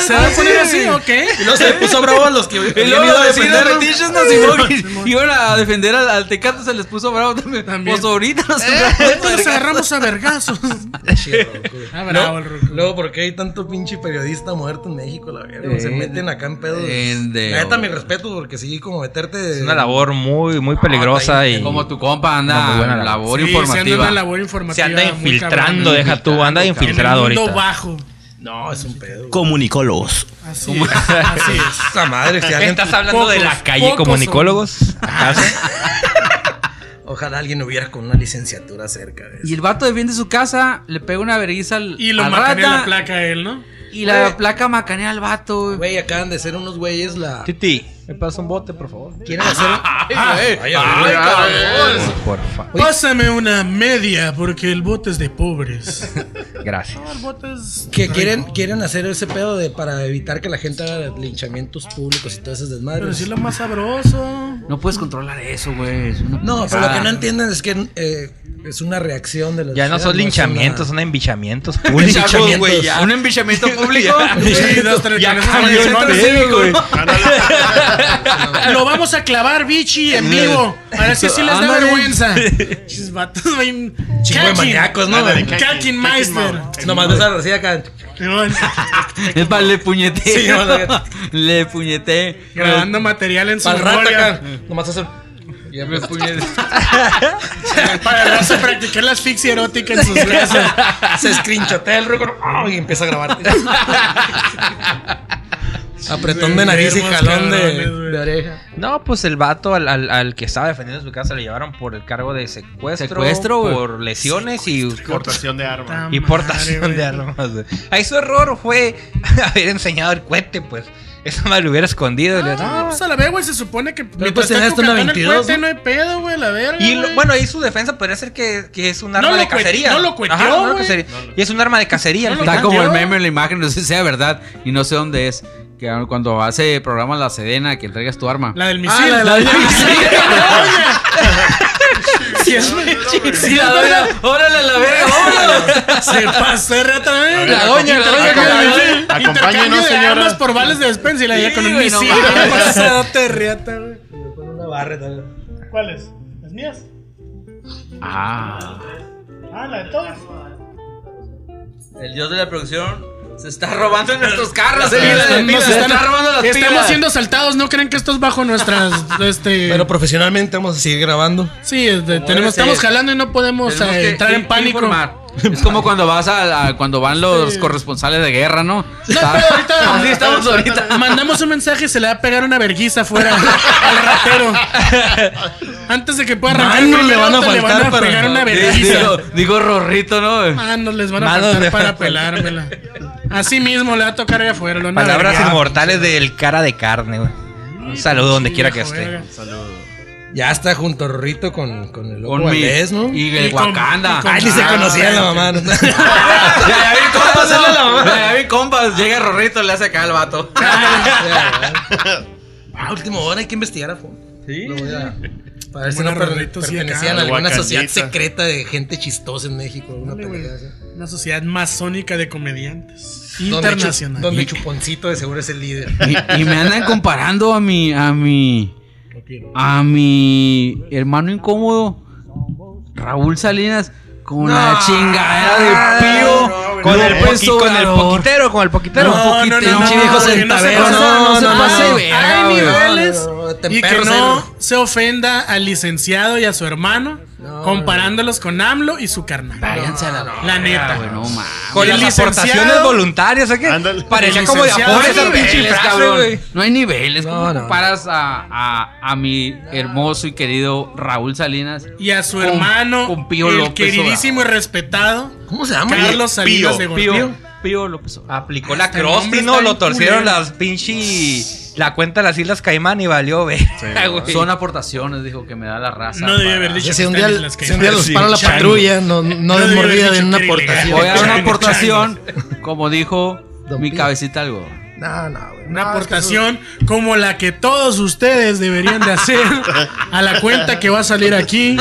sí. Se va a poner así, sí. ok. Y luego se le puso bravo a los que habían ido a Simón, y- iban a defender al, al Tecate, se les puso bravo también. También. Pues ahorita nos Ahorita nos agarramos a vergazos. Ah, bravo el ruco. Luego, ¿por qué hay tanto pinche periodista muerto en México? La verga, se Eh, meten acá en pedos. en de- La neta, mi respeto, porque sí, como meterte. Es una labor muy, muy peligrosa y Como tu compa anda muy buena en labor. labor Sí, se anda en informativa. una labor informativa. se anda infiltrando, deja tú, anda En infiltrado el mundo ahorita. bajo. No, es un pedo. Comunicólogos. Así es. Así es. Esa madre, si ¿Qué alguien- estás hablando de la calle comunicólogos? ¿Acaso? Ojalá alguien hubiera con una licenciatura cerca de eso. Y el vato defiende su casa, le pega una vergüenza al, Y lo al rata, la placa a él, ¿no? Y la placa macanea al vato, güey. Güey, acaban de ser unos güeyes la. Titi, me pasa un bote, por favor. Quieren hacer. Ay, Ay, ay, ay, cabrón. Por favor. Pásame una media, porque el bote es de pobres. Gracias. El bote es. Que quieren, quieren hacer ese pedo de para evitar que la gente haga linchamientos públicos y todas esas desmadres. Pero sí es lo más sabroso. No puedes controlar eso, güey. es una No, pero lo que no entienden es que eh, es una reacción de los. Ya no son linchamientos, son embichamientos Linchamientos, públicos. Un embichamiento público. Lo vamos a clavar, bichi, en vivo. Ahora sí, sí les da vergüenza. Chis vatos, güey. Chingo de maníacos, ¿no? Ándale, güey? Kakinmeister. Nomás ves a la Rocía acá. Es para le no. le puñete. Grabando material en su memoria. acá. Nomás hacer. Ya Me puñete. Para rato practicar la asfixia erótica en sus clases. se screenshotea el récord ¡oh! y empieza a grabar. Apretón de nariz y jalón de, de oreja. No, pues el vato al, al, al que estaba defendiendo su casa le llevaron por el cargo de secuestro, Secuestro, por lesiones y Exportación de armas. Y portación madre, de armas. Ahí su error fue haber enseñado el cohete, pues. Esa madre lo hubiera escondido. le- No, no. pues a la vez, güey, se supone que mientras pues cucatando el 22, cohete, ¿no? no hay pedo, güey, la verga. Y lo- bueno, ahí su defensa podría ser que, que es un arma No de cacería. no lo cueteó, Ajá, no cacería. Y es un arma de cacería. al No lo final. Está como el meme en la imagen, no sé si sea verdad y no sé dónde es. Que cuando hace programa La Sedena, que entregas tu arma. La del misil. la del Si es si es verdad, ¡Órale, la verga! se pasó de rata, güey. La doña, la doña, Acompáñenos, señora. por vales de despensa y la ella con un misil. Pasadote de riata, güey. Con una barra. ¿Cuáles? ¿Las mías? Ah. Ah, la de todas. El dios de la producción se está robando nuestros carros. Sí, eh, están- se nos está están- robando las Estamos pilas. siendo saltados, ¿no creen que esto es bajo nuestras este Pero profesionalmente vamos a seguir grabando. Sí, de- tenemos, estamos jalando y no podemos eh, que entrar en pánico. informar. Es como cuando vas a, a- cuando van los Sí. corresponsales de guerra, ¿no? No, pero ahorita, Así estamos ahorita. Mandamos un mensaje y se le va a pegar una verguiza afuera al ratero. Antes de que pueda arrancar el Manos le van a auto, le van faltar a para- pegar una Digo, verguiza. digo Rorrito, ¿no? Manos les van a Manos faltar para faltar. pelármela. Así mismo le va a tocar allá afuera. Palabras inmortales del cara de carne, güey. Un saludo donde quiera que esté. verga. Ya está junto a Rorrito con, con el loco Con mi Valdés, ¿no? y Y el con- Wakanda. y con- Ay, ni se Ah, conocían la mamá. ¿no? Ya, ya vi compas, ¿no? Ya, ya vi compas. Llega Rorrito, le hace acá al vato. ah, último hora hay que investigar a fondo. Sí. Lo voy a- Para ver si no per- pertenecían a alguna sociedad secreta de gente chistosa en México. Alguna. Una sociedad masónica de comediantes. Internacional. Donde Chuponcito de seguro es el líder. Y, y me andan comparando a mi, a mi, a mi hermano incómodo, Raúl Salinas, con la chingadera de Pío. Con el, López poqui- con el poquitero, con el poquitero. No, no, no, no, no, no. No, no, no, te y que no se ofenda al licenciado y a su hermano comparándolos con AMLO y su carnal. Váyanse a la, La neta. güey, no mames. Con las aportaciones voluntarias, ¿o qué? Ándale. Parecía como de apoyo No esa hay pinche niveles, frase, cabrón. güey. No hay niveles. ¿Cómo No, no. comparas a, a, a mi hermoso y querido Raúl Salinas? Y a su Con- hermano, con Pío el López queridísimo y respetado, ¿Cómo se llama? Carlos Salinas de Pío. Pío López Obrador. Aplicó la está ¿no? Lo torcieron culero. las pinche... La cuenta de las Islas Caimán y valió, güey. güey. Son aportaciones, dijo que me da la raza. No debía haber dicho Si un que día, si un día los Sí, para la patrulla, no, no No de debí haber mordida dicho en una aportación. Voy a dar una aportación, como dijo Don mi Pío. cabecita algo. No, no, güey. Una No, es que aportación como la que todos ustedes deberían de hacer a la cuenta que va a salir aquí.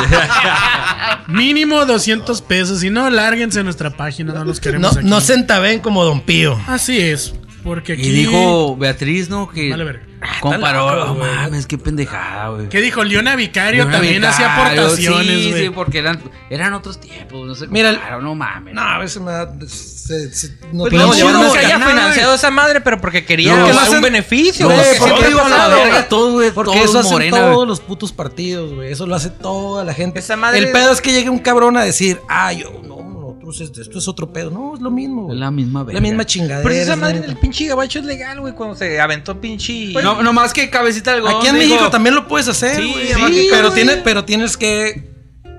Mínimo 200 pesos. Si no, lárguense a nuestra página. No los queremos No, aquí. no centaven como Don Pío. Así es. Porque aquí... Y dijo Beatriz, ¿no? Que Vale. Comparó. loco, No mames, qué pendejada, güey. ¿Qué dijo? Leona Vicario Leona también hacía aportaciones, Sí, sí, porque eran, eran otros tiempos. No sé Mira, no mames. No, a veces me da. Se, se- no Pues podemos no, que haya financiado esa madre, pero porque quería No, un beneficio. Güey, porque digo, la verga, todo, güey. Porque todos eso hacen morena, todos los putos partidos, güey. Eso lo hace toda la gente. Esa madre- El pedo es que llegue un cabrón a decir, ah, yo, no, nosotros esto, esto es otro pedo. No, es lo mismo. güey. Es la misma La verga. misma chingadera. Pero esa es madre la- del pinche gabacho es legal, güey, cuando se aventó pinche... No, no más que cabecita del Aquí en México también lo puedes hacer, Sí, güey. sí, pero, güey. pero tienes que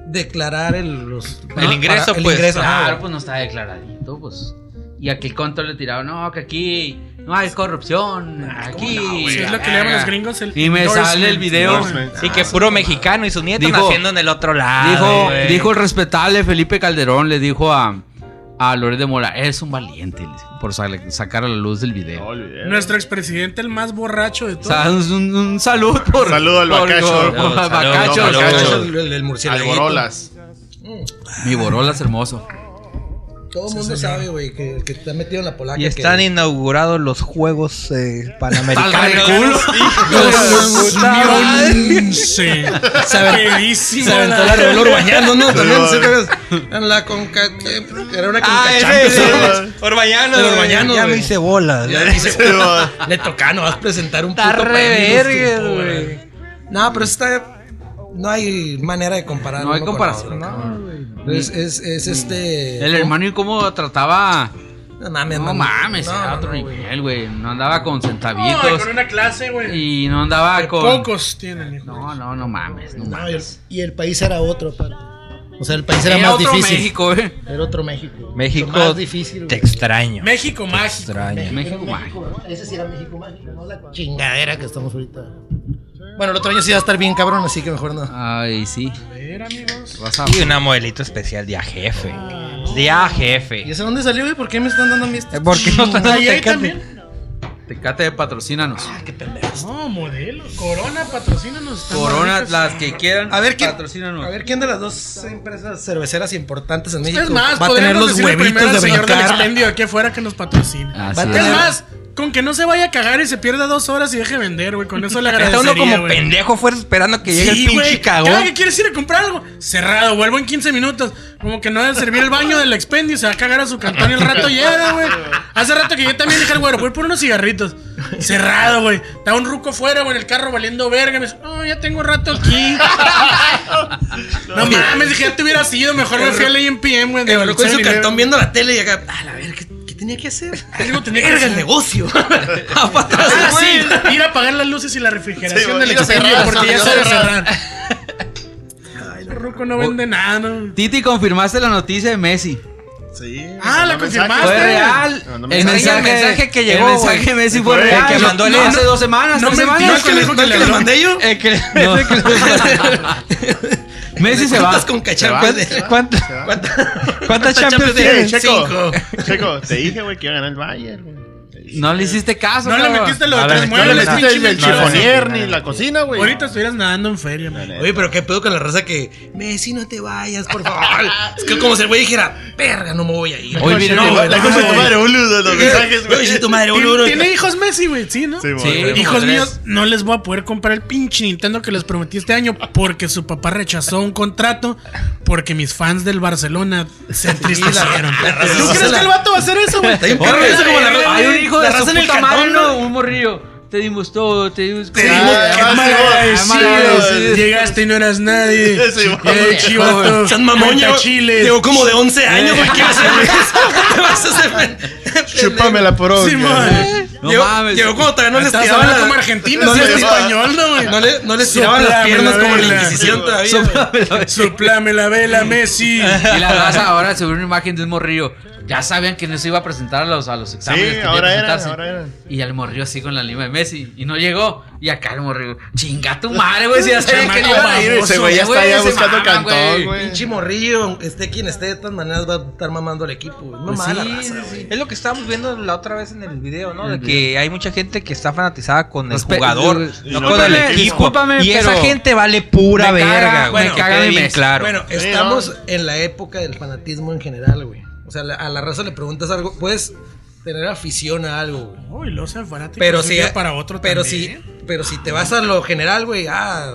declarar el, los- El ingreso, para- el pues. ingreso, Claro, güey. pues no está declaradito, pues. Y aquel conto le tiraba, no, que aquí no hay corrupción. aquí. Sí, es lo que le llaman los gringos el Y me sale el video. Y que puro mexicano y sus nietos Dijo- naciendo en el otro lado. Dijo, güey. dijo el respetable Felipe Calderón, le dijo a, a Loret de Mola, eres un valiente por sa- sacar a la luz del video. No. Nuestro expresidente, el más borracho de todos. un, un salud por. Saludo al por- bacacho. por- por- bacacho, al bacacho. El, el, el. Mi borola es hermoso. Todo el mundo sabe, güey, que el que está metido en la polaca. Y están que, inaugurados los Juegos eh, Panamericanos. Los-. Se aventó, se la- revolor bañando, ¿no? También, Sí, ¿sí te güey. acuerdas? En la conca. ¿qué? Era una conca Ah, ¿no? ese. Orbañano. Orbañano, Ya me hice bolas. Ya dice, Sí, va. Le toca, no vas a presentar un puto estúpido, güey. No, pero está. No hay manera de comparar. No hay comparación, otro, no, Es, es, es este. El hermano y cómo trataba. No mames, No mames, No, era no, otro no, nivel, güey. No andaba con No, centavitos. con una clase, güey. Y no andaba Que con. Pocos tienen, hijo. No, no, no mames, no No, y el, mames. y el país era otro, aparte. O sea, el país era, Era más otro difícil. México, eh. Era otro México. México, más difícil. te güey. extraño. México Te mágico. extraño. México mágico. Ese sí era México mágico, no la chingadera que estamos ahorita. Bueno, el otro año sí va a estar bien cabrón, así que mejor no. Ay, sí. A ver, amigos. Y una modelito especial de a jefe. De a jefe. ¿Y ese dónde salió, güey? ¿Por qué me están dando a mí este? Eh, ¿Por qué no están dando Ahí Tecate? también. Tecate de patrocínanos. No, modelo. Corona, patrocínanos. están Corona, ricas. las que quieran. A ver, ¿quién, Patrocínanos. a ver quién de las dos empresas cerveceras importantes en México Es más, va a tener podríamos los decirle huevitos primero de al señor del brincar. expendio aquí afuera que nos patrocine. Así Va a Es tener- más, con que no se vaya a cagar y se pierda dos horas y deje vender, güey. Con eso le Está agradecería, uno como güey. pendejo fuera esperando que llegue Sí, el pinche güey. cagón. Cada que quieres ir a comprar algo, cerrado, vuelvo en 15 minutos. Como que no debe servir el baño del expendio, se va a cagar a su cantón y el rato llega, güey. Hace rato que yo también dije al güero, voy por unos cigarritos. Cerrado, güey. Está un ruco fuera, güey, en el carro valiendo verga. Me dice, no, ya tengo rato aquí. no mames, dije, ya te hubieras ido. Mejor me fui al AMPM, güey. Que del habló con su 7-Eleven. cartón viendo la tele y acá, a la ver, ¿qué, qué tenía que hacer? Algo tenía que hacer. el negocio. Ah, atrás, Ah, sí, ir a apagar las luces y la refrigeración Sí, del a cerrar, porque ya a se cerrar. el ruco no vende nada, ¿no? Titi, confirmaste la noticia de Messi. Sí. Ah, la mensaje. confirmaste. Fue real. No, no el, me mensaje, el mensaje que llegó, El mensaje de Messi Que fue real. que Que mandó el- hace dos semanas, no tres semanas. entiendes que le dijo ¿No es que le mandé yo? Messi se va. ¿Cuántas con ¿Cuánto- ¿Cuántas ¿Cuántas Champions tienes? Checo, Cinco. Checo, te dije, güey, que iba a ganar el Bayern, güey. No le hiciste caso, No le metiste lo de tres metí- No le muebles, metiste pinche el chifonier ni la cocina, güey. Ahorita estuvieras nadando en feria, man. Oye, pero qué pedo con la raza que Messi, no te vayas, por favor. es que como si el güey dijera, verga, no me voy a ir. Oye, mire, No, güey, la cosa de tu güey. madre, boludo, los mensajes, güey. Tu madre, ¿Tiene, boludo. tiene hijos Messi, güey, sí, ¿no? Sí, Sí. güey. Hijos míos, no les voy a poder comprar el pinche Nintendo que les prometí este año porque su papá rechazó un contrato porque mis fans del Barcelona se entristecieron. ¿Tú crees que el vato va a hacer eso, güey? Hay un hijo de su raza en el puta madre, ¿no? Un morrillo. Te dimos todo, te dimos Te digo, Ah, qué mal sí, agradecido. mal agradecido. Llegaste y no eras nadie. Eh, güey. chivato. San chiles. llegó como de 11 años. ¿Por qué vas a hacer? ¿Qué vas a hacer? Chúpamela por hoy. Simón. No llegó, mames. Llegó cuando todavía no les Estás tiraban hablando la- como argentino, no si les- es español, ¿no, güey? No, le, no les tiraban las piernas la como en la. Inquisición todavía. Soplame la vela, Messi. Y la raza ahora subió una imagen de un morrillo. Ya sabían que no se iba a presentar a los, a los exámenes. Sí, que ahora tenía que era, presentarse. ahora era. Y el morrillo así con la lima de Messi. Y no llegó. Y acá el morrillo. Chinga tu madre, güey. Si ya sabían que no iba a ir. Ese güey ya está ya se buscando mama, cantón, güey. Pinche morrillo, esté quien esté, de todas maneras va a estar mamando al equipo. No Pues mala sí, sí. Es lo que estábamos viendo la otra vez en el video, ¿no? De que hay mucha gente que está fanatizada con el jugador, Discúlpame, no con el equipo. y esa gente vale pura me caga- verga, me güey. caga que de claro. Bueno, estamos en la época del fanatismo en general, güey. O sea, a la raza le preguntas algo, puedes tener afición a algo, güey. Uy, lo sean fanáticos. Pero si, para otro pero si, pero si te vas a lo general, güey, ah,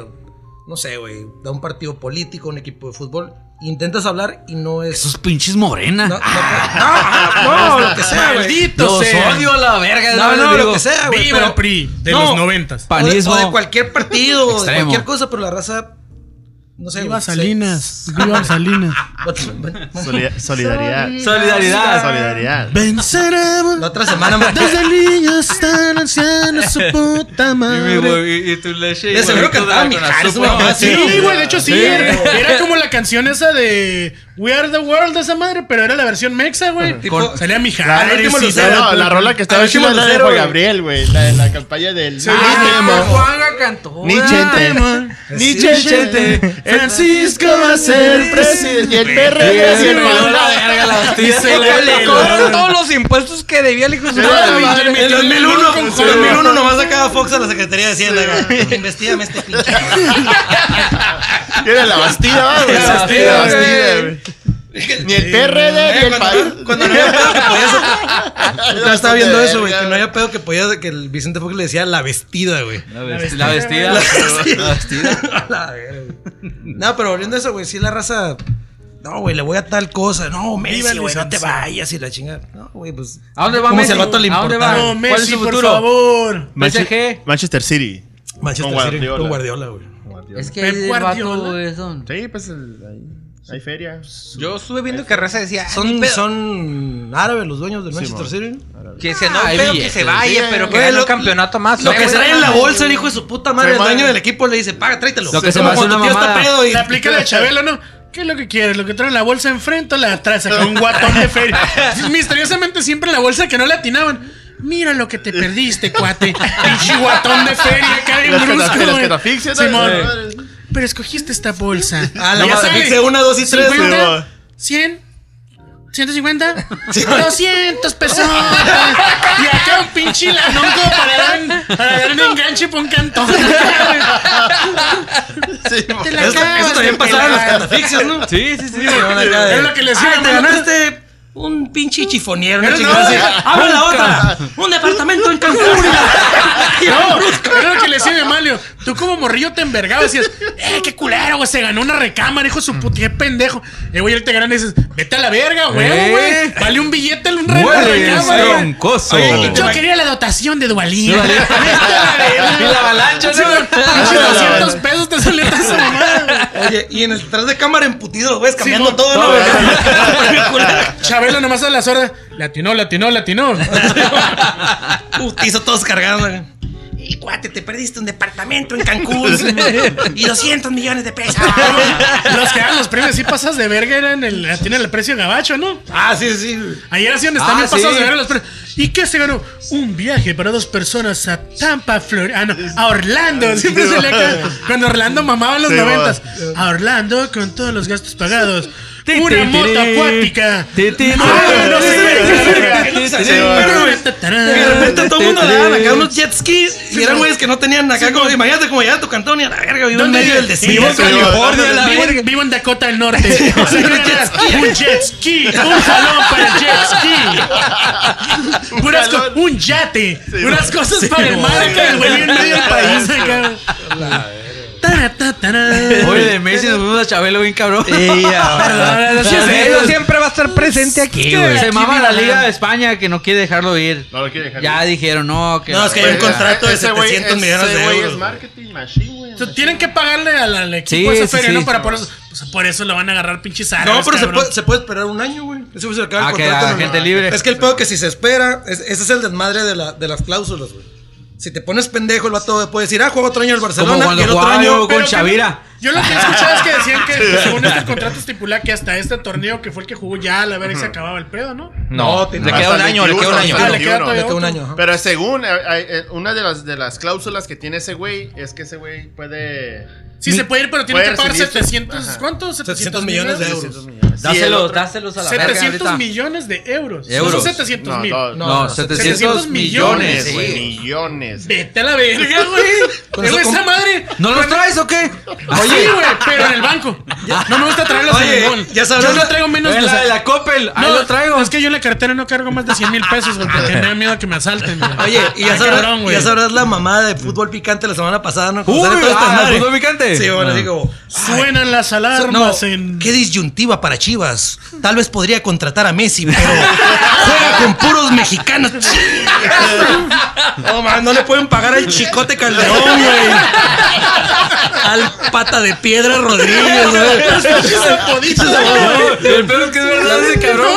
no sé, güey, da un partido político, un equipo de fútbol, intentas hablar y no es. Esos pinches morenas. No, no, no, no, lo que sea. Maldito Los sea. odio a la verga. No, no, digo. lo que sea, güey. Viva pero- el PRI de No. los noventas. Pa- O de, Panismo. o de cualquier partido, de cualquier cosa, pero la raza. No sé, Viva güey, Salinas. Viva Salinas. Solida- Solidaridad. Solidaridad. Solidaridad. Venceremos. La otra semana Desde niños tan ancianos su puta Y, mi madre. y tu leche. De seguro cantaba así. Sí, güey, de hecho sí. Sí. Era, era como la canción esa de We Are the World de esa madre, pero era la versión mexa, güey. Tipo- Salía La, lucero, todo. la rola que estaba última la de Juan. Gabriel, güey. La, la campaña del. Ah, Juanga cantó. Ni chente. Ni chente. Francisco va a ser presidente. Y el PRD así en Y Y se se le cobraron todos los impuestos que debía el hijo de su madre. En el 2001, Con en Juan. 2001 nomás sacaba Fox a la Secretaría de Hacienda. Investígame este pinche. Era la Bastida, güey. La La. Bastida, güey. Ni el PRD ni el Cuando, país. cuando no había pedo que podías. Yo estaba viendo eso, güey. Que no había pedo que podías. Que el Vicente Fox le decía la vestida, güey. La vesti- la vestida. La vestida. La güey. No, pero volviendo a eso, güey. Sí, la raza. No, güey, le voy a tal cosa. No, Messi, güey, no te vayas y la chingada. No, güey, pues. ¿A dónde va Messi? ¿A dónde va? No, ¿Cuál es Messi, su por futuro? favor. PSG. Manchester City. Manchester City con Guardiola, güey. Es que Pep el Guardiola. Sí, pues el- ahí. Hay feria. Yo estuve viendo que Raza decía, "Ah, Son, ni pedo". son árabes los dueños del Sí, Manchester. City. que decía, no, Ah, hay pero que se vaya, sí, pero que gane lo- un campeonato más. Lo que güey, trae en la bolsa el hijo de su puta madre, el dueño del equipo le dice, paga, tráetelo. Lo que se me hace una mamada. pedo y- Le aplica la Chabelo, ¿no? ¿Qué es lo que quieres? ¿Lo que trae en la bolsa enfrente o la atrás? Acá un guatón de feria. Misteriosamente siempre la bolsa que no le atinaban. Mira lo que te perdiste, cuate. Pinche guatón de feria, que brusco, los que te asfixian. Simón. Pero escogiste esta bolsa. Ah, la más asfixia, una, dos y tres, güey. 50, 100, 150, 200 pesos. Y acá un pinche lanonco para dar, un- para dar un enganche por un cantón. Sí, Te la Eso, acabas eso también de pasaba en los pelar. catafixias, ¿no? Sí, sí, sí. Es lo que le decía Ay, a te ganaste un pinche chifoniero. Una chingada no, así. ¡Abre la otra! ¡Un departamento en Cancún! No, era lo que le decía a Amalio. Tú como morrillo te envergabas y decías, eh, qué culero, güey, se ganó una recámara, hijo de su puta, qué pendejo. Eh, güey, él te gana y dices, vete a la verga, güey, Eh. güey. Vale un billete en un re- Mueres, recámara. Oye, Yo quería la dotación de. Dualía. Y la avalancha, ¿no? güey, pinche 200 pesos te salió mamada, güey. Oye, y en el detrás de cámara emputido ves cambiando todo, ¿no? Chabelo nomás a la sorda. Latinó, latinó, latinó. Putizo todos cargando. Güey. Y cuate, te perdiste un departamento en Cancún y 200 millones de pesos. Los que daban los premios así pasas de verga eran el, tienen el precio gabacho, ¿no? Ah, sí, sí. Ayer así donde Ah, pasados sí. de verga los premios. ¿Y qué se ganó? Un viaje para dos personas a Tampa, Florida. Ah, no, a Orlando. Siempre se le. Cuando Orlando mamaba en los Sí, noventas. A Orlando con todos los gastos pagados. Una moto ti, acuática. ti, ti, ti, no. De repente todo el mundo le daban acá unos jet skis y eran güeyes que no tenían acá como, imagínate como llegar a tu cantón y a la verga, vivo en ¿Dónde medio del desierto. Vivo- en Dakota del Norte. Un jet ski. Un salón para el jet ski. Un yate. Unas cosas para el mar güey en medio del país acá. Oye, de Messi nos fuimos a Chabelo bien cabrón. Perdón, lo Sí, siento. Eso siempre va a estar presente aquí, güey. Se mama la Liga de España que no quiere dejarlo ir. No lo quiere dejar. Ya dijeron, no, que No, es que hay un contrato de ese güey- 700 millones ese de euros. es marketing machine, güey. Tienen que pagarle al, al equipo sí, feria. Para por eso, pues, por eso lo van a agarrar pinches árabes, No, pero se puede, se puede esperar un año, güey. Eso se acaba Ah, el que contrato. a no, gente no. libre. Es que el pedo que si se espera, es- ese es el desmadre de, la, de las cláusulas, güey. Si te pones pendejo, el vato puede decir, ah, juego otro año el Como Barcelona y cuando el otro jugaba año. yo Pero con Chavira. Yo lo que he escuchado es que decían que según este contrato estipula que hasta este torneo que fue el que jugó ya a la verga se acababa el pedo, ¿no? No, No, le queda un año, le queda un 21, año. Ah, le queda 21. todavía Le queda un año, ajá. Pero según eh, eh, eh, una de las, de las cláusulas que tiene ese güey es que ese güey puede. Sí, se puede ir, pero tiene que pagar recibir- 700, Ajá. ¿cuántos? 700 millones de euros. 700 millones. Dáselos, dáselos a la verga 700 ahorita. millones de euros. Euros. No son 700 No, mil. no, No, No, 700 700 millones. Millones, güey. sí. Millones. Vete a la verga, güey. Eso esa madre. ¿No los traes o qué? Oye, güey, pero en el banco. No me gusta traerlos Oye, en el ya sabrás Yo no traigo menos En de. la de la Coppel, ahí lo traigo. Es que yo en la cartera no cargo más de 100 mil pesos, güey, porque me da miedo que me asalten. Oye, y ya Ay, sabrás, cabrón, ya sabrás la mamada de fútbol picante la semana pasada, ¿no? Uy, este ah. ¿fútbol picante? Sí, bueno, Ah. así como. Suenan las No, alarmas en. qué disyuntiva para Chivas. Tal vez podría contratar a Messi, pero juega con puros mexicanos. No, man, no le pueden pagar al chicote Calderón, güey. Al pata de piedra Rodríguez, güey. El peor es que es verdad ese cabrón.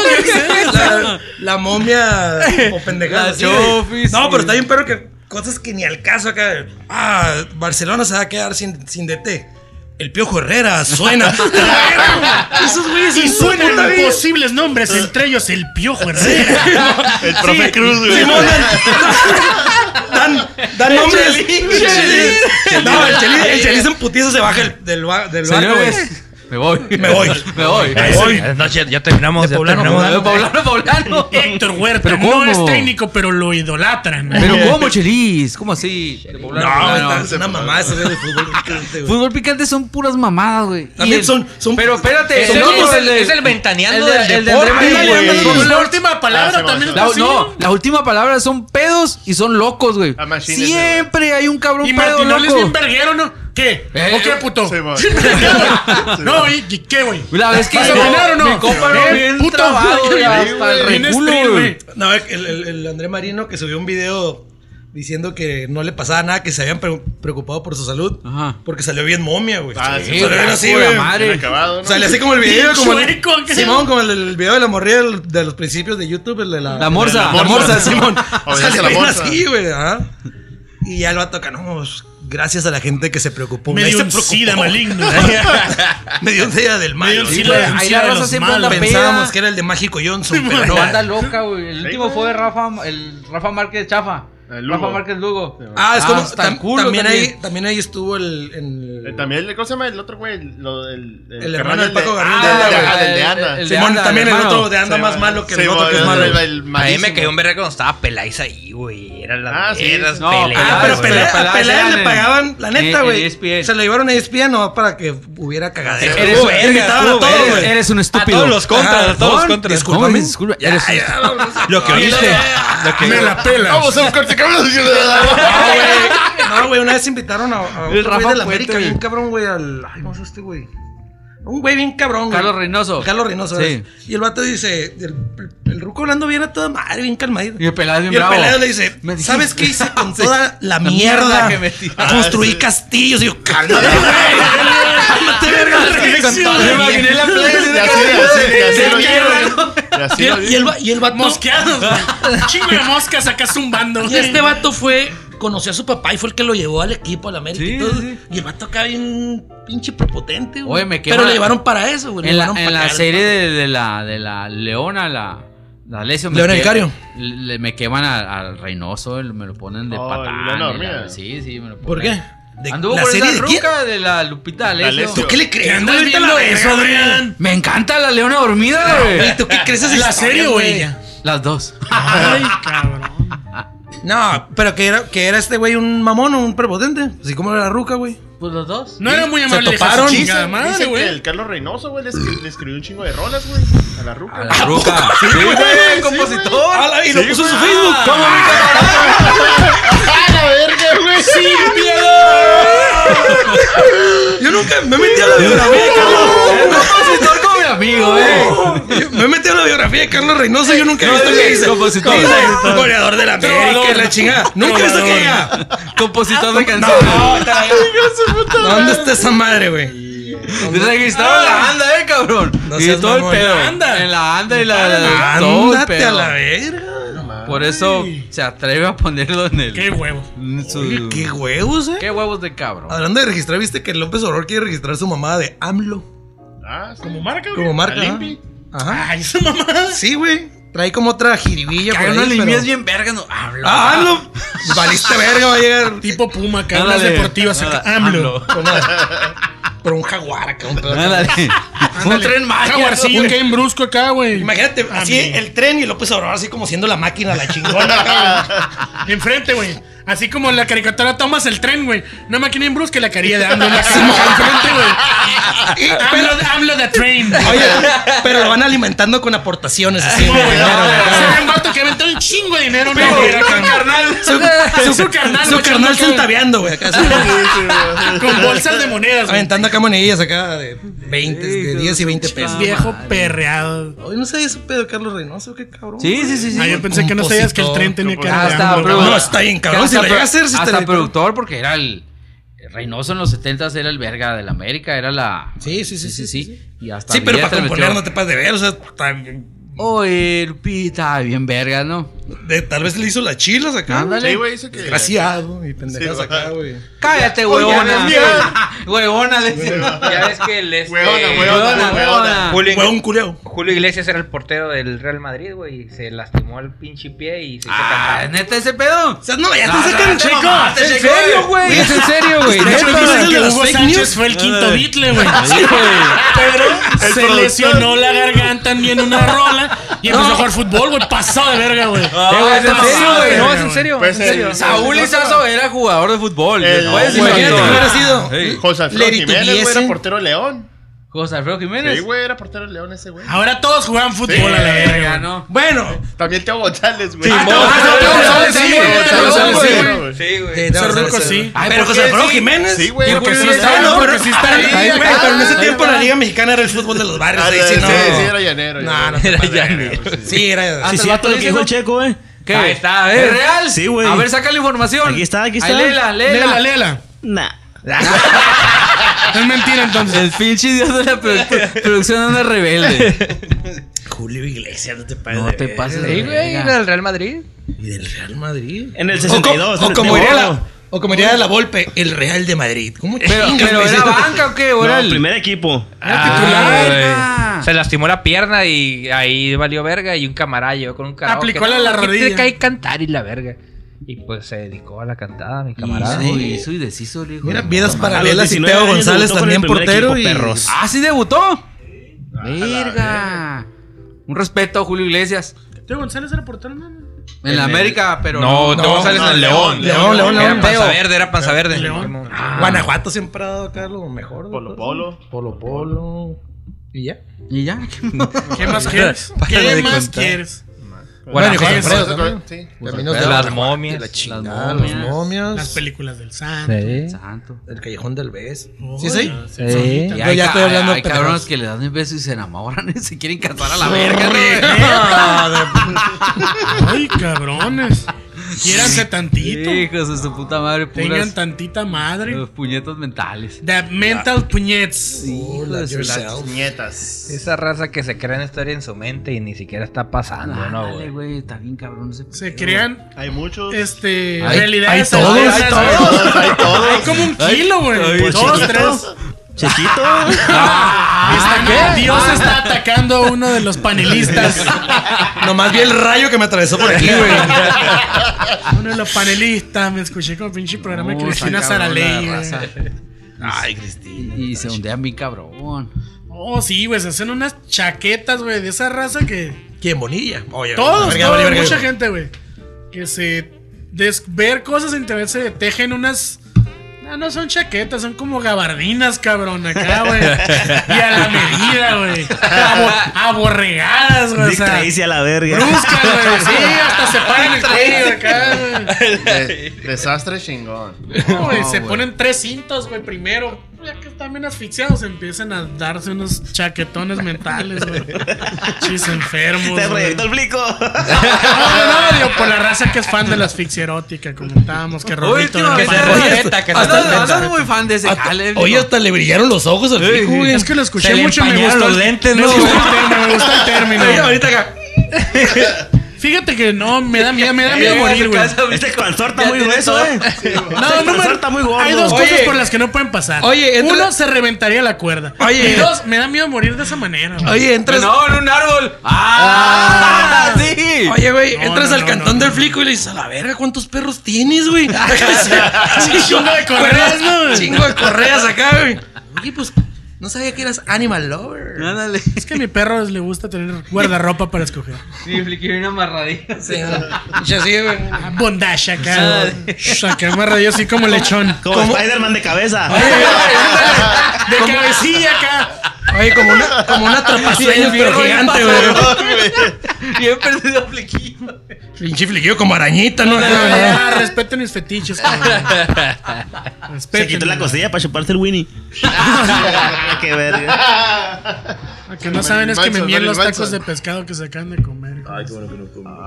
La, la momia o pendejada. No, pero está bien, pero que cosas que ni al caso acá. Ah, Barcelona se va a quedar sin, sin DT. El Piojo Herrera suena. Esos güeyes Y suenan posibles nombres, entre ellos el Piojo Herrera. El profe Cruz, güey. Simón, dan, dan, dan nombres. No, el Chelis, el Chelis en putizo se baja el- del, del barco, güey. Me voy. Me voy. Me voy. Buenas noches, ya terminamos. De ya poblano, terminamos. Poblano, poblano. Héctor Huerta ¿Pero no cómo? es técnico, pero lo idolatran. Pero ¿cómo, Chelis? ¿Cómo así? De poblano, No, poblano. es una mamá ese de fútbol picante, güey. Fútbol picante son puras mamadas, güey. También Y el- son- son- Pero espérate. Es el es el- de- es el ventaneando el de- del el de deporte, güey. la última palabra Ah, también no, la última palabra son pedos y son locos, güey. Siempre hay un cabrón Y pedo Martinoli es bien loco. verguero, ¿no? ¿Qué? Eh, ¿O qué, puto? sí, man. no, ¿y qué, güey? La vez que ¿Vas a opinar o no? mi compa ¿Eh, bien puto? trabado, güey, hasta el reculo, güey. No, el, el, el André Marino que subió un video diciendo que no le pasaba nada, que se habían pre- preocupado por su salud. Ajá. Porque salió bien momia, güey. Ah, Sí, sí, Salió bien así, güey. madre. Acabado, ¿no? Sale así como el video, Bien como el. Simón, como el, el video de la morrilla de los principios de YouTube, el de la, La morsa. La morsa, Simón. La bien morsa. así, güey. ajá. Y ya el vato acá, no, pues, gracias a la gente que se preocupó. Me dio un preocupó. sida maligno. Me dio un día del Me dio mal. sida, güey. un ahí sida la de raza los siempre anda. Pensábamos que era el de Mágico Johnson, pero no. Anda loca, güey. El último fue Rafa, el Rafa Márquez Chafa. El Lugo. Rafa Márquez Lugo. Ah, es como. hasta el tam- culo también, ahí, también. ahí estuvo el. el- Eh, También, ¿cómo se llama el otro güey? El, El hermano del Paco Gabriel Ah, de Anda, del de- ah, El- Anda. el- de Simón, Anda, también el otro de anda Sí, más man. malo que el otro que es malo. el- el A mí me cayó un verga cuando estaba Peláez ahí, güey. Eran las Ah, sí. No, Ah, pero Peláez le pagaban, la neta, güey. Se lo llevaron a ESPN no para que hubiera cagadero. Eres, Estuvo eres- un estúpido. A todos los contras, a todos los contras. discúlpame. Un- Lo que oíste. Me la pelas. Vamos a un corte. No, güey. No, güey, una vez invitaron a, güey de la Puente, América, güey. bien cabrón, güey, al... Ay, no sé este güey. Un güey bien cabrón, güey. Carlos Reynoso. Carlos Reynoso, Sí. Y el vato dice, el, el ruco hablando bien a toda madre, bien calmadito. Y el Peláez bien Y el bravo. pelado le dice, Me ¿sabes qué hice con toda la, La mierda mierda? que metí. Construí Ah, castillos. Y yo, cálmate, güey. Cálmate, verga. Me imaginé la playa Y así, así, y el, y el y el vato... Mosqueados. Chingo de moscas acá zumbando. Y este vato fue, conoció a su papá y fue el que lo llevó al equipo, al América Sí, y todo. sí. Y el vato acá bien pinche prepotente, güey. Oye, me quema- Pero le llevaron para eso, güey. le En la, en serie de, de la, de la Leona, la, la Lesio. me Leona Vicario. le- me queman al, Reynoso, me lo ponen de Oh, Dormida. sí, sí, me lo ponen. ¿Por qué? ¿De Anduvo la con serie esa de quién? ruca de la Lupita D'Alessio. D'Alessio. ¿Tú qué le ¿Qué crees? andas güey? Viendo eso, Adrián? Me encanta la Leona Dormida, güey. ¿Tú qué crees esas ¿La serie o güey? ella? Las dos. Ay, cabrón. No, pero que era, que era este güey un mamón o un prepotente. Así como era la ruca, güey. Pues los dos. No era muy Se amable. su toparon. chingada madre, dice que güey. el Carlos Reynoso, güey, le, escri- le escribió un chingo de rolas, güey. A la ruca. A la ruca. Sí, güey, compositor. ¡Hala! Y lo puso en su. Facebook. ¿Cómo mi camarada? ¡A la verga, güey! ¡Sí, Yo nunca me metí a la biografía de Carlos. Compositor como mi amigo, eh. Yo Me he metido a la biografía de Carlos Reynoso. Yo nunca he visto que dice. compositor. dice, Goleador de la América, Trovador. la chingada. Nunca he visto que diga. Compositor de canciones. No, ¿Dónde está esa madre, güey? Registrado en la anda, eh, cabrón. No y todo el pedo. En la anda. En la anda y la. la- todo el a la verga. Por eso se atreve a ponerlo en el. Qué huevo. en su- Oye, qué huevos, eh. qué huevos de cabrón. Hablando de registrar, viste que López Obrador quiere registrar su mamada de AMLO. Ah, sí. Como marca, güey. Como marca. Ajá. Ay, esa mamá. Sí, güey. Trae como otra jiribilla por Caga ahí, una pero- limpias bien verga, no hablo. Ah, AMLO. Valiste verga, va a llegar. Tipo Puma, acá. Unas deportivas acá. AMLO. Por un jaguar acá, un pedo. Un tren mágico. Jaguarcillo que en brusco acá, güey. Imagínate, así Amén. el tren y López Obrador así como siendo la máquina, la chingona acá, Enfrente, güey. Así como en la caricatura tomas el tren, güey. Una máquina en brusca y la caría de AMLO en la cima enfrente, güey. AMLO, AMLO the train. güey. Oye, pero lo van alimentando con aportaciones así, Sí, güey. Se ve un vato que aventó un chingo de dinero una hoguera, carnal. Su, Su carnal, su güey, carnal acá, centaveando, güey. Acá, así, Con bolsas de monedas, güey. aventando acá monedillas acá de 20, de 10 y 20 pesos. Viejo perreado. Hoy no sabía ese pedo de Carlos Reynoso, qué cabrón. Sí, sí, sí. sí. Ah, yo pensé que no sabías que el tren tenía que Ah, güey. No, está bien, cabrón. Si Hasta hacer, sí hasta productor, porque era el. Reynoso en los 70 era el verga de la América, era la. Sí, sí, sí, sí, sí, Y hasta Sí, pero para componer metió- no te pases de ver, o sea, está bien- Oye, Lupita, bien verga, ¿no? de- tal vez le hizo las chilas acá. Ándale. Sí, güey, dice que. Desgraciado y pendejas Sí, acá, güey. Cállate, huevona. huevona, le. Ya ves que el este, Huevona, huevona, Huevona, Huevón culeo. Julio Iglesias era el portero del Real Madrid, güey. y Se lastimó el pinche pie y se hizo Ah. ¿neta ese pedo? O sea, no, ya No, te sacan no, te chico. mamaste, ¿En serio, güey? Es en serio, güey. De hecho, Neta, dicen ¿es que de las Hugo Sánchez fue el quinto. Beatle, güey. Sí, güey. Pero se lesionó la garganta en una rola y empezó a jugar fútbol, güey. Pasado de verga, güey. Eh, güey, es en serio, güey. No, es en serio. Pues Saúl Izazo era jugador de fútbol. El- Después, güey, Imagínate que no. hubiera sido. Sí. José Alfredo Leri Jiménez, güey, era portero de León. José Alfredo Jiménez. Sí, güey, era portero de León ese güey. Ahora todos juegan fútbol Sí, a la verga, güey. ¿no? Bueno, También Teo González, güey. Ah, Sí, Teo González, Teo González, sí, güey, Teo González, sí, güey. güey. Sí, güey. Sí, no, no, sí. Pero ¿por José Alfredo sí? Jiménez. Sí, güey. Porque sí güey. está, no, porque pero- sí está güey, pero en ese tiempo la Liga Mexicana era el fútbol de los barrios. Ah, sí, sí, no. sí, sí, era llanero. No, no Era llanero, güey. Sí, era. Sí, ¿el vato lo que dijo el checo, eh. ¿Qué? Ahí está, a ver. ¿Es real? Sí, güey. A ver, saca la información. Aquí está, aquí Ahí está. léela, léela. Léela, léela. Nah. Es mentira entonces. El pinche idiota de la produ- producción anda rebelde. Julio Iglesias, no te pases. No te pases. Era del Real Madrid. Y del Real Madrid. En el O 62. co- O, en el como diría la, o como diría la Volpe, el Real de Madrid. ¿Cómo Pero, pero era banca o qué? ¿O era No, el- primer equipo. Ah. Ah. Se lastimó la pierna y ahí valió verga y un llegó con un karaoke. Aplicóle la ¿qué rodilla. Tiene que ahí cantar y la verga. Y pues se dedicó a la cantada, mi camarada. Hizo, hizo y deshizo el hijo. Mira, vidas paralelas y 19 Teo González también portero. equipo, y... perros. Ah, sí debutó. Verga. Un respeto a Julio Iglesias. Teo González era portero, no, no. En la América, pero. No, no, Teo González no, en el León, León. León, León, Era León. panza verde, era panza verde. León. Guanajuato siempre ha dado acá lo mejor. ¿no? Polo Polo. Polo Polo. Y ya. Y ya. ¿Qué más quieres? ¿Qué más quieres? Bueno, Guanajuato. Alfredo también. Sí. Caminos Las momias, La las chingada, momias. las momias. Las películas del Santo. Sí. Santo. El Callejón del Beso. Uy, ¿Sí, sí? Sí. Y Yo hay ya estoy hablando Hay de cabrones que le dan un beso y se enamoran y se quieren casar a la verga. Ay, cabrones. Quiéranse tantito. Hijos de su puta madre, Tengan puras tantita madre. los puñetos mentales. The mental puñets. Oh, yourself. Nietas. Esa raza que se crea una historia en su mente y ni siquiera está pasando, ¿no, güey? güey, está bien cabrón ese Se crean Hay muchos. este Hay- realidades hay todos, hay todos, hay todos. Hay como un kilo, güey. Dos, chiquitos. tres. Chiquito. Está- Dios está atacando a uno de los panelistas. Nomás vi el rayo que me atravesó por aquí, güey. Uno de los panelistas. Me escuché como pinche programa de No, Cristina Saraley. Ay, Cristina. Y, y se ondean bien cabrón. Oh, sí, güey. Se hacen unas chaquetas, güey, de esa raza que. ¿Quién, Bonilla? Oye, Todos, verga, todos, verga, verga. mucha gente, güey. Que se. des- ver cosas en internet se tejen unas. No, no son chaquetas, son como gabardinas, cabrón, acá, güey. Y a la medida, güey. Abo- aborregadas, güey. O sea, a la verga. bruscas, güey. Sí, hasta se paran el cuello acá, güey. De- desastre chingón. No, güey, se ponen tres cintos, güey, primero. Ya que están bien asfixiados, empiezan a darse unos chaquetones mentales, güey. Chis enfermos. Güey. proyectó el flico. No, no, no, digo, por la raza que es fan de la asfixia erótica, comentábamos que Últimamente- que hasta- muy fan de ese. Oye, hasta le brillaron los ojos al fijo, güey. Es que lo escuché mucho me gustó. los lentes, ¿no? gustó el término, me gustó el término. Ahorita acá. Fíjate que no, me da miedo, me da miedo morir, güey. Este está Ya muy grueso, eh. No, no, me- está muy gordo. Hay dos cosas por las que no pueden pasar. Oye, Uno, se reventaría la cuerda. Oye. Y dos, me da miedo morir de esa manera. güey. Oye, entras. No, en un árbol. ¡Ah! ¡Sí! Oye, güey, entras al cantón del flico y le dices, a la verga, ¿cuántos perros tienes, güey? chingo de correas, ¿no? Chingo de correas acá, güey. Oye, pues, no sabía que eras animal lover. Ándale. Es que a mi perro le gusta tener guardarropa para escoger. Sí, fliqué una amarradilla. Sí, no. Y así, güey. Ah, Bondage acá. Acá me así como lechón. Como Spider-Man de cabeza. De cabecilla acá. Oye, como una, como una atrapasueños, pero gigante, bien güey. Y he perdido fliquillo. Pinche fliquillo como arañita, ¿no? Ah, respeten mis fetiches, cabrón. Se quitó la costilla para chuparse el Winnie. Qué verga. Lo que no saben es que me mien los Manson. tacos de pescado que se acaban de comer.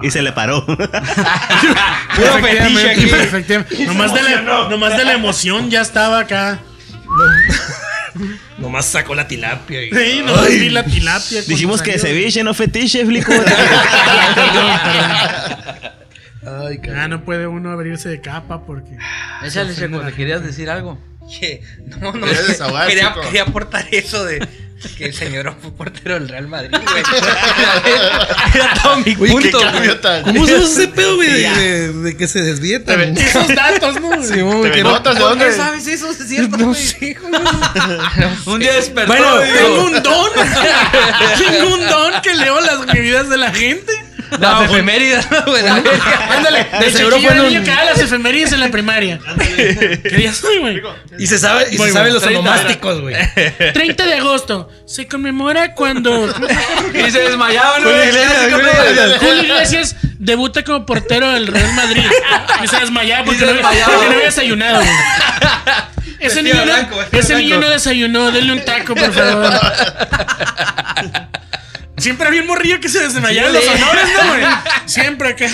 Y se le paró. Puro fetiche Efectivamente, aquí. efectivamente. Nomás de, la, nomás de la emoción ya estaba acá. Nomás sacó la tilapia. Y... Sí, nomás vi la tilapia. Dijimos que salió. ceviche, no fetiche, flico. Ay. Ah, no puede uno abrirse de capa porque. Échale, Checo, ¿le querías decir algo? Oye, no, no, Quería quería aportar eso de que el señor fue portero del Real Madrid, güey. Era todo mi Uy, qué punto, güey. tan. ¿Cómo usas ese pedo, güey? De, de- de que se desvíe tan... Esos datos, ¿no? Sí, güey, ¿Te notas de ¿Por qué dónde? sabes eso? ¿Es cierto? No güey? sé, Un día despertó. Bueno, Tengo un don. Tengo un don que leo las vidas de la gente. Las efemérides, ¿no, güey. Ándale, de seguro fue un- niño que da las efemérides en la primaria. ¿Qué día soy, güey? Y se sabe, y se saben los 30 onomásticos, güey. 30 de agosto. Se conmemora cuando Y se desmayaban, Julio güey. Julio. Iglesias. Debuta como portero del Real Madrid. Y se desmayaba porque, no, desmayaba. porque no había desayunado, güey. Ese niño, blanco, no, ese niño no desayunó, denle un taco, por favor. Siempre había un morrillo que se desmayaba en los honores, ¿no, güey? Siempre acá.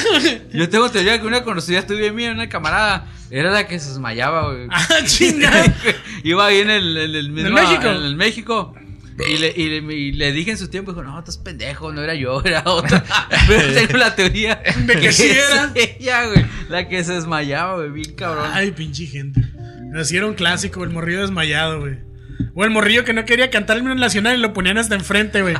Yo tengo teoría que una conocida estuve mía, una camarada, era la que se desmayaba, güey. Ah, chingada. Iba ahí en el, en el mismo. México? En el México. Y le, y, le, y le dije en su tiempo, dijo, no, estás pendejo, no era yo, era otra. Pero tengo la teoría De que sí era. ella, güey. La que se desmayaba, güey, bien cabrón. Ay, pinche gente. Un clásico, el morrillo desmayado, güey. O el morrillo que no quería cantar el himno nacional y lo ponían hasta enfrente, güey.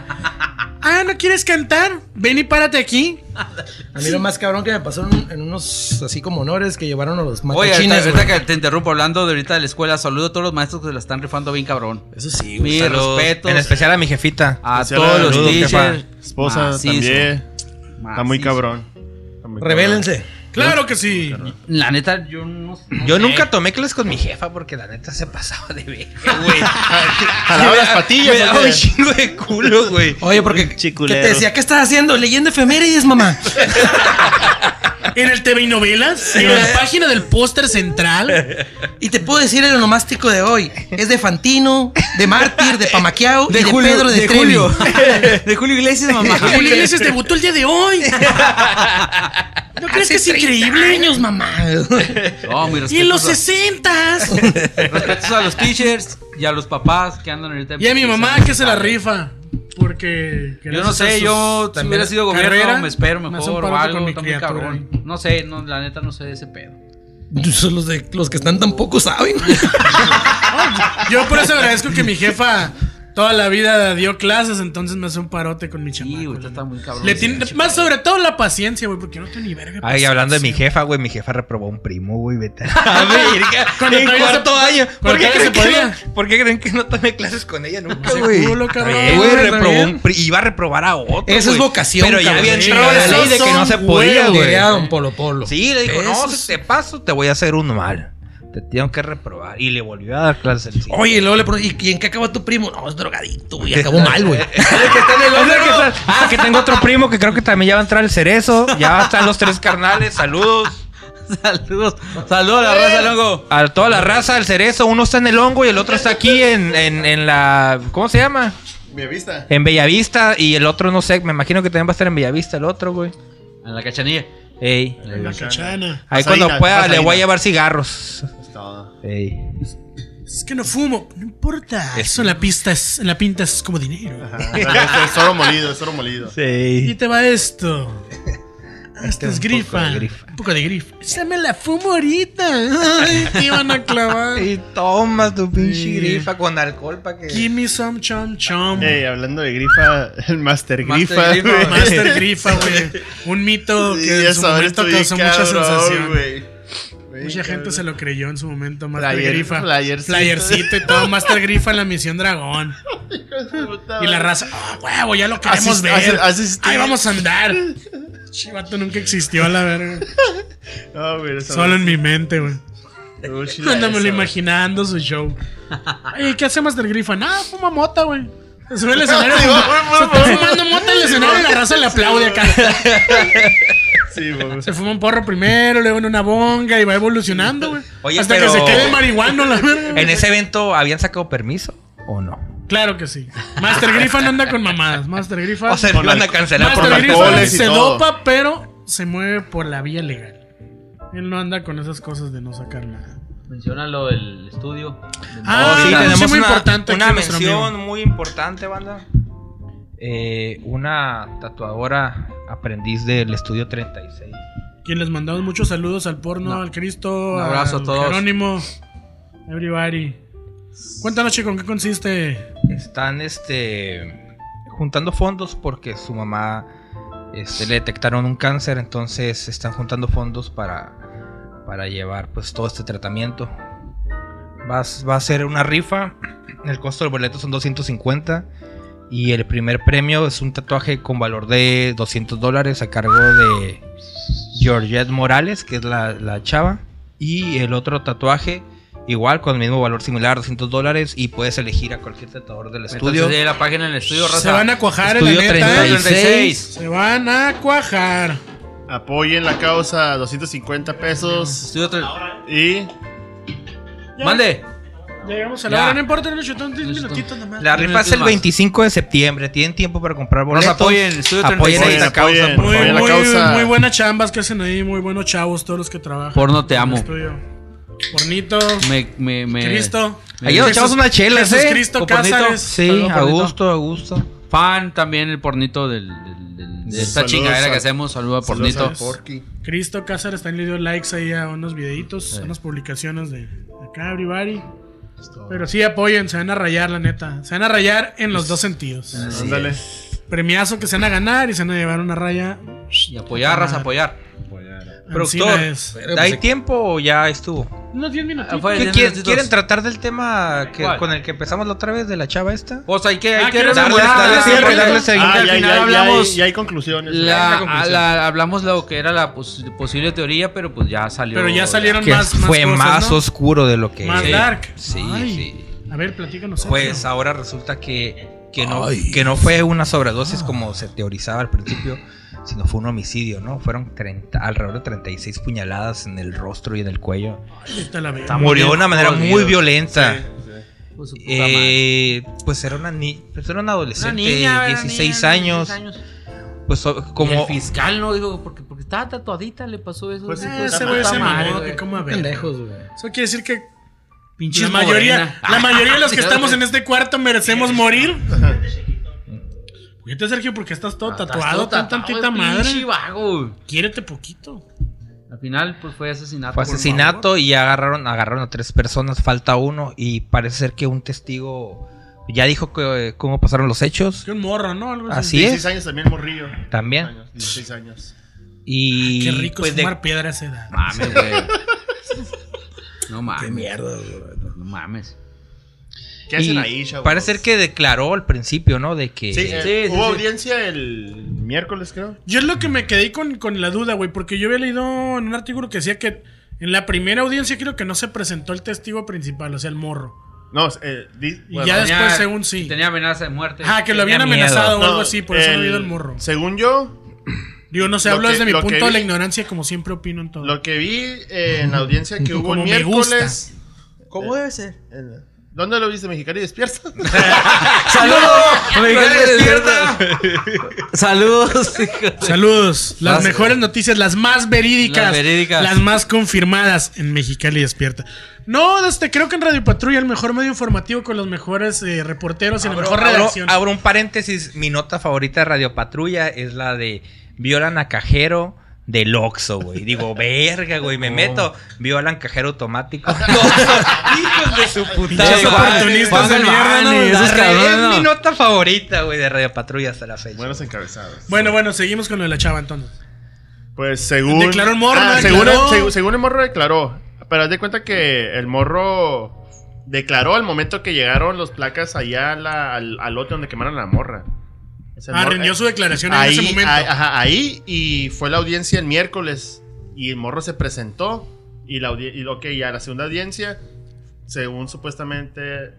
Ah, ¿no quieres cantar? Ven y párate aquí. A mí lo más cabrón que me pasó en, en unos así como honores que llevaron a los Oye, ahorita, matachines, ahorita que te interrumpo hablando de ahorita de la escuela, saludo a todos los maestros que se la están rifando bien cabrón. Eso sí, Mi güey. Saludos. respeto En especial a mi jefita. a Especial todos los Saludos, teachers. Esposa Macizo. también. Está muy Macizo. cabrón. Está muy Revélense. Claro que sí. La neta, yo no, no Yo sé. nunca tomé clases con mi jefa porque la neta se pasaba de verga, güey. Jalaba las patillas, Me daba un chingo de culo, güey. Oye, porque ¿qué Chiculero. te decía? ¿Qué estás haciendo? Leyendo efemérides, mamá. En el TV y novelas, en la página del póster central. Y te puedo decir el onomástico de hoy. Es de Fantino, de Mártir, de Pamaquiao y de Julio, Pedro de, de Trevi. Julio. de Julio Iglesias, mamá. Julio Iglesias debutó el día de hoy. ¿No crees que es Hace 30 increíble? años, mamá. No, Y en los respetos a- sesentas. respetos a los teachers y a los papás que andan ahorita. Y a mi mamá que se la rifa. Porque. Yo no sé, yo si hubiera sido carrera, gobierno me espero me hace un mejor o parote algo, con mi está muy criatura cabrón. No sé, no, la neta no sé de ese pedo. Son los, de, los que están tampoco saben. Yo por eso agradezco que mi jefa toda la vida dio clases, entonces me hace un parote con mi Sí, chamaco. güey, está muy cabrón. Le tiene- más sobre todo la paciencia, güey, porque no tengo ni verga. Ay, hablando de mi jefa, güey, mi jefa reprobó un primo, güey, vete. A verga. Cuando en cuarto año. ¿Por qué, creen se que no, ¿Por qué creen que no tomé clases con ella nunca, Se güey? culo, cabrón. Eh, güey, reprobó un Iba a reprobar a otro. Esa es güey. vocación, Pero ya había entrado la ley de que no se podía, güey. Polo Polo. Sí, le dijo, no, si te paso, te voy a hacer uno mal. Te tengo que reprobar. Y le volvió a dar clases el Oye, y luego le pregunto, ¿y en qué acabó tu primo? No, es drogadicto, güey. Acabó mal, güey. Ah, que tengo otro primo que creo que también ya va a entrar el cerezo. Ya están los tres carnales. Saludos. Saludos. Saludos a la raza, Longo. A toda la raza del cerezo. Uno está en el hongo y el otro está aquí en, en, en la. ¿Cómo se llama? Mi vista. En Bellavista. Y el otro, no sé, me imagino que también va a estar en Bellavista el otro, güey. En la cachanilla. Ey. La cachana. Ahí Pasadina, cuando pueda le voy a llevar cigarros. Es todo. Ey. Es que no fumo, no importa. Eso en la pista es, en la pinta es como dinero. Ajá. Es oro molido, es oro molido. Y te va esto. Esta es grifa. poco de grifa. Un poco de grifa. Esa me la fumo ahorita. Ay, te iban a clavar. Y toma tu pinche Sí. grifa con alcohol para que. Give me some chom chom. Ey, hablando de grifa, el Master Grifa. Master Grifa, güey. Un mito Sí, que en su momento causó mucha cabrón, sensación. Mucha gente se lo creyó en su momento. Master Flyer- Grifa. flyercito. Flyercito y todo. Master Grifa en la misión Dragón. Y la raza, ah, huevo, ya lo queremos Asist- ver. asistir. Ahí vamos a andar. Chivato nunca existió a la verga. No, güey, esa Solo en mi mente, güey. Güey. imaginando su show. Oye, ¿qué hace Master Grifa? Nada, fuma mota, güey. Se sube al escenario. Sí, se está fumando mota en el escenario y la raza le aplaude acá. Sí, güey. Se fuma un porro primero, luego en una bonga y va evolucionando, güey. Oye, Hasta pero- que se quede marihuano, la verga. ¿En ese evento habían sacado permiso o no? Claro que sí. Master Grifa no anda con mamadas. Master Grifa. O sea, lo van a al- cancelar por y se todo. dopa, pero se mueve por la vía legal. Él no anda con esas cosas de no sacar nada. Menciona lo del estudio. Ah, Oh, sí, tenemos muy una, importante una mención muy importante, banda. Eh, una tatuadora aprendiz del estudio 36. Quien les mandamos muchos saludos al porno, No. al Cristo, Un abrazo al a todos. Jerónimo, everybody. Cuéntanos, chico, ¿en qué consiste? Están este juntando fondos porque su mamá este, le detectaron un cáncer, entonces están juntando fondos para, para llevar pues todo este tratamiento. Va, va a ser una rifa, el costo del boleto son 250 y el primer premio es un tatuaje con valor de 200 dólares a cargo de Georgette Morales, que es la, la chava, y el otro tatuaje igual con el mismo valor similar, 200 dólares y puedes elegir a cualquier tatuador del estudio. Entonces, de la página en el estudio. Se van a cuajar en Estudio la neta. ¿eh? 36. Se van a cuajar. Apoyen la causa, 250 pesos. Estudio tre- Y Ya. Mande. Llegamos a la Ya. hora, no importa, no chutón, 10 No chutón. minutitos nomás. La rifa es el minutos más. 25 de septiembre. Tienen tiempo para comprar Nos boletos. apoyen, Estudio Apoyen 36. esta causa, Apoyen. por Muy, favor. Apoyen la muy, causa. muy buenas chambas que hacen ahí, muy buenos chavos todos los que trabajan. Porno te en el amo. Pornito, Me, me, me- Cristo. me- Ahí nos echamos unas chelas, Jesús ¿eh? Cristo. Cázares. Sí, a gusto, a gusto. Fan también el pornito del, del- del- de esta Saludos chingadera a- que hacemos. Saludos a saludos pornito. a Porky. Cristo Cázares también le dio likes ahí a unos videitos, a unas publicaciones de acá, everybody. Pero sí apoyen, se van a rayar, la neta. Se van a rayar en los dos sentidos. Ándale. Premiazo que se van a ganar y se van a llevar una raya. Y apoyar, raza, apoyar. Productor, Encina es. ¿hay tiempo o ya estuvo? Unos 10 minutos. Ah, ¿Qué quieren, tratar del tema que, con el que empezamos la otra vez de la chava esta? Pues hay que, hay Ah, que ¿quieres recordar, darle- darle seguimiento. Ah, al ya, final ya, ya, hablamos hay, ya hay conclusiones. la, conclusión. la- hablamos lo que era la pos- posible teoría, pero pues ya salió. Pero ya salieron Que más, más fue cosas, más ¿no? oscuro de lo que... Más dark. Sí, Ay. sí. A ver, platícanos. Pues ahora resulta que, que, no, que no fue una sobredosis como se teorizaba al principio, sino fue un homicidio, ¿no? Fueron 30, alrededor de 36 puñaladas en el rostro y en el cuello. Ahorita la. Está Murió de una manera muy violenta. Pues, su puta madre. Eh, pues era una, ni pues era una Una adolescente, niña, era 16 niña, años. 16 Pues Como el fiscal no dijo porque, porque estaba tatuadita, le pasó eso. Pues, Dijo, Ah, ese "Puta güey se mamó, güey". que cómo a ver. Pendejos, güey. Eso quiere decir que Pinches la mayoría, morena. la mayoría de los que estamos en este cuarto merecemos morir. Fíjate, Sergio, porque estás todo Estás tatuado, tan tantita madre. vago. Quiérete poquito. Al final, pues fue asesinato. fue asesinato y agarraron, agarraron a tres personas, falta uno y parece ser que un testigo ya dijo que, cómo pasaron los hechos. Que un morro, ¿no? Algo Así 16 es. años también morrillo. También. Años, 16 años. Y Qué rico pues, es de- fumar piedra a esa edad. Mames, güey. No mames. Qué mierda, güey. No mames. ¿Qué hacen y ahí, chavos? Parece ser que declaró al principio, ¿no? De que Sí, eh, Sí, sí, hubo sí. audiencia el miércoles, creo. Yo es lo que me quedé con, con la duda, güey, porque yo había leído en un artículo que decía que en la primera audiencia creo que no se presentó el testigo principal, o sea, el morro. No, eh, di- Y bueno, ya Tenía- después, según sí. Tenía amenaza de muerte. Ah, que lo habían miedo. amenazado o no, algo así, por eso no había ido el morro. Según yo, Digo, no sé, lo hablo que- desde mi punto de la ignorancia, como siempre opino en todo. lo que vi eh, en la audiencia que hubo el miércoles. ¿Cómo debe ser? ¿Dónde lo viste, Mexicali? ¿Despierta? ¡Saludos! despierta! ¡Saludos! hijo de- Saludos. Las Las- mejores noticias, las más verídicas. Las verídicas. las más confirmadas en Mexicali Despierta. No, este, creo que en Radio Patrulla el mejor medio informativo con los mejores eh, reporteros y la mejor abro- redacción. abro un paréntesis. Mi nota favorita de Radio Patrulla es la de violan a cajero del Oxxo, güey. Digo, verga, güey. Me meto, violan cajero automático. Hijos de su puta Pinches madre. oportunistas de mierda, ¿no? Esos es ¿no? mi nota favorita, güey, de Radio Patrulla hasta la fecha. Buenos encabezados. Bueno, bueno, seguimos con lo de la chava entonces. Pues según. Declaró el morro, Ah, según, según, según el morro declaró. Pero haz de cuenta que el morro declaró al momento que llegaron los placas allá a la- al, al lote donde quemaron a la morra. Ah, rindió su declaración ahí, en ese momento. ahí- ajá, ahí y fue la audiencia el miércoles y el morro se presentó y la y lo que ya la segunda audiencia según supuestamente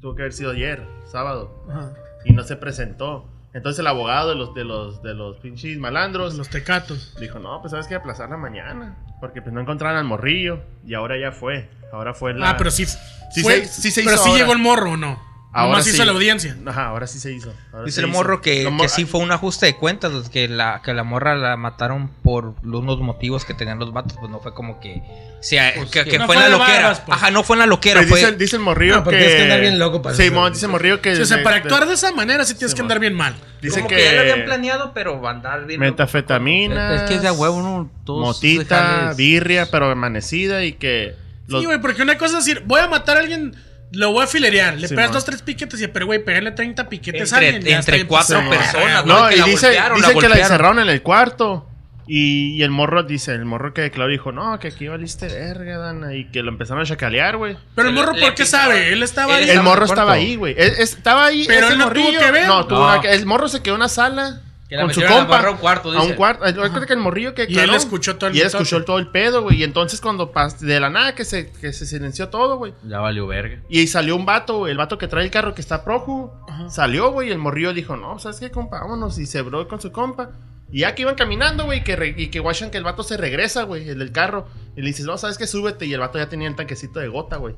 tuvo que haber sido ayer sábado Ajá. y no se presentó entonces el abogado de los de los de los pinches malandros Los tecatos. dijo no pues sabes que aplazarla mañana porque pues no encontraron al morrillo y ahora ya fue ahora fue la Ah, pero sí. Sí fue- se- sí se pero hizo sí ahora. llegó el morro o no. Ahora sí. hizo la audiencia. ajá ahora sí se hizo Ahora Dice se el hizo. morro que, sí fue un ajuste de cuentas, que la, que la morra la mataron por unos motivos que tenían los vatos, pues no fue como que, sea, Pues que, que que no fue en la loquera. pues. Ajá, no fue en la loquera, Pues fue... dice, el- dice el morrillo No, porque que tienes que andar bien loco para sí, mon, dice el morrillo que Sí, o sea, para actuar de esa manera sí tienes Sí, que andar bien mal. dice como que, que, ya lo habían planeado, pero andar bien... metafetamina Es que es de a huevo, ¿no? Todos motita birria pero amanecida y que los- Sí, güey, porque una cosa es decir, voy a matar a alguien, lo voy a filerear. Le Sí, pegas dos, tres piquetes y, pero güey, pegarle 30 piquetes a Entre, alguien. ya está entre cuatro personas, no Que y la dice, golpearon, dice que la encerraron en el cuarto y, y el morro dice el morro que declaró dijo no que aquí valiste verga Dana y que lo empezaron a chacalear güey Pero el morro, ¿por qué sabe? Él estaba Él ahí. el morro estaba ahí güey Él- estaba ahí Pero él no tuvo morrillo. que ver. no, tuvo No. el morro se quedó en una sala Que la con su a compa a un cuarto, a dice. un cuarto recuerda que el morrillo que Y él escuchó todo el y él escuchó todo el pedo güey y entonces cuando pas- de la nada que se que se silenció todo güey Ya valió verga. Y salió un vato, güey, el vato que trae el carro que está proju. Salió, güey, y el morrillo dijo, no, ¿sabes qué, compa? Vámonos. Y se bró con su compa. Y ya que iban caminando, güey, que y que guachan que el vato se regresa, güey, el del carro. Y le dices, no, ¿sabes qué? Súbete. Y el vato ya tenía el tanquecito de gota, güey.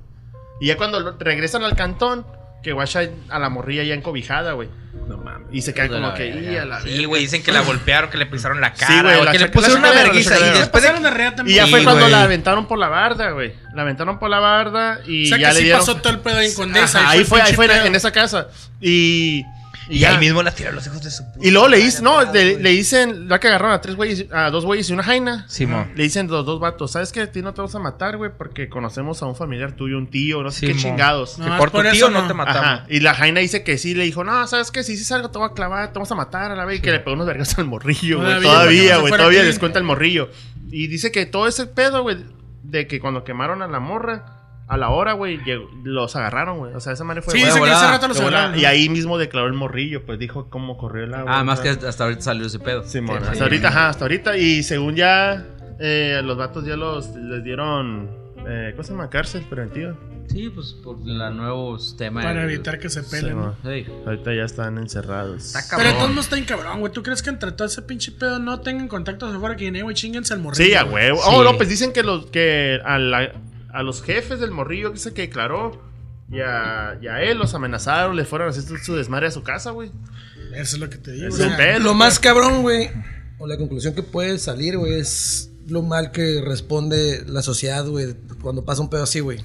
Y ya cuando regresan al cantón, que guachan a la morrilla ya encobijada, güey. Y se quedan como la que. "Y a la Sí, verga". güey, dicen que la golpearon, que le pisaron la cara, Sí, güey, o la que le pusieron una vergüenza. Y después de Pasaron de reata Y ya Sí, fue cuando la aventaron por la barda, güey. La aventaron por la barda y O sea ya que le sí dieron. pasó todo el pedo en Condesa. Ahí fue, ahí fue en esa casa. Y. Y ya. ahí mismo la tiraron los hijos de su puta. Y luego le dicen, no, atrás, le, dicen, la que agarraron a tres güeyes, a dos güeyes y una jaina. Simón. Le dicen los dos vatos, ¿sabes qué? A ti no te vas a matar, güey, porque conocemos a un familiar tuyo, un tío, no sé qué chingados. No, Que por tu por eso tío no no. te matamos. Ajá. Y la jaina dice que sí, le dijo, no, ¿sabes qué? Si sí salgo te voy a clavar, te vamos a matar a la vez. Y que le pegó unos vergas al morrillo, güey. Todavía, güey. Todavía les cuenta el morrillo. Y dice que todo ese pedo, güey, de que cuando quemaron a la morra, a la hora, güey, llegó- los agarraron, güey. O sea, esa madre fue Sí, dicen que hace rato los agarraron, Y ¿no? ahí mismo declaró el morrillo, pues dijo cómo corrió el agua. Ah, más que hasta ahorita salió ese pedo. Simón, Sí, hasta ahorita, ajá, hasta ahorita. Y según ya, eh, los vatos ya los les dieron, eh, ¿cómo se llama? Cárcel preventiva. Sí, pues por la nuevo sistema. Para evitar que se peleen. Sí. Ahorita ya están encerrados. Está Pero cabrón. entonces no está bien cabrón, güey. ¿Tú crees que entre todo ese pinche pedo no tengan contactos afuera que viene, güey? Chinguense al morrillo. Sí, a güey. huevo. Sí. Oh, no, pues dicen que los que a, la- a los jefes del morrillo que se que declaró y a, y a él los amenazaron, le fueron a hacer su, desmadre a su casa, güey. Eso es lo que te digo. Es o el sea, pedo. Lo más cabrón, güey, o la conclusión que puede salir, güey, es lo mal que responde la sociedad, güey, cuando pasa un pedo así, güey.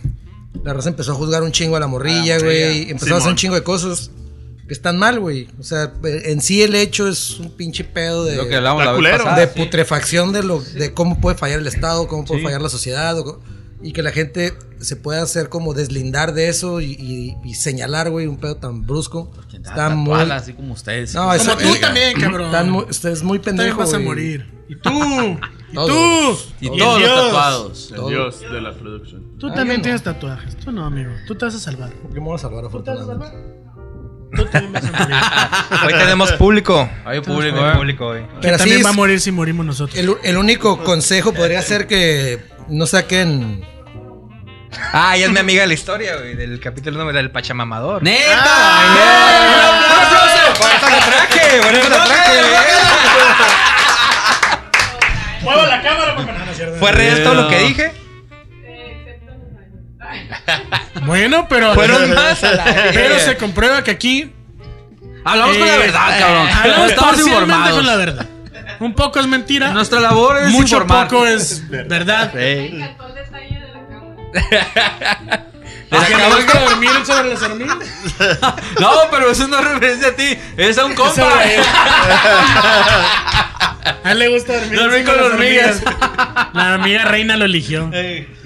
La raza empezó a juzgar un chingo a la morrilla, Ah, güey, empezó a hacer un chingo de cosas que están mal, güey. O sea, en sí el hecho es un pinche pedo de, Lo que hablamos Está la vez culero. pasada. de sí. putrefacción de lo de cómo puede fallar el Estado, cómo puede Sí. fallar la sociedad, o y que la gente se pueda hacer como deslindar de eso y, y- y señalar, güey, un pedo tan brusco. Está muy... Tatuada, así como ustedes. No, Como tú también, cabrón. Están muy, ustedes muy Tú también pendejo, vas a morir. Y tú. y Todos. tú. y todos los tatuados. El Todo. dios de la producción. Tú Ah, también yo no. tienes tatuajes. Tú no, amigo. Tú te vas a salvar. ¿Por qué me voy a salvar afortunadamente? Tú también vas a morir. Hoy tenemos público. Hay público, Hay público hoy. Pero también es, va a morir si morimos nosotros. el, el único consejo podría ser que no saquen... Ah, ella es mi amiga de la historia, güey, del capítulo número del Pachamamador. ¡Neta! ¡Por eso la traje! ¡Por eso traje! Mueva la cámara porque no, no es cierto. ¿Fue real todo lo que dije? Bueno, pero. Fueron más Pero se comprueba que aquí. Hablamos con la eh, verdad, cabrón. Hablamos Estamos parcialmente informados. con la verdad. Un poco es mentira. Nuestra labor es mucho informar. poco es verdad. encantó el detalle de la cámara. ¿A que le gusta dormir sobre las hormigas? No, pero eso no es referencia a ti. Es a un compa. A él le gusta dormir, con las hormigas. La amiga reina lo eligió.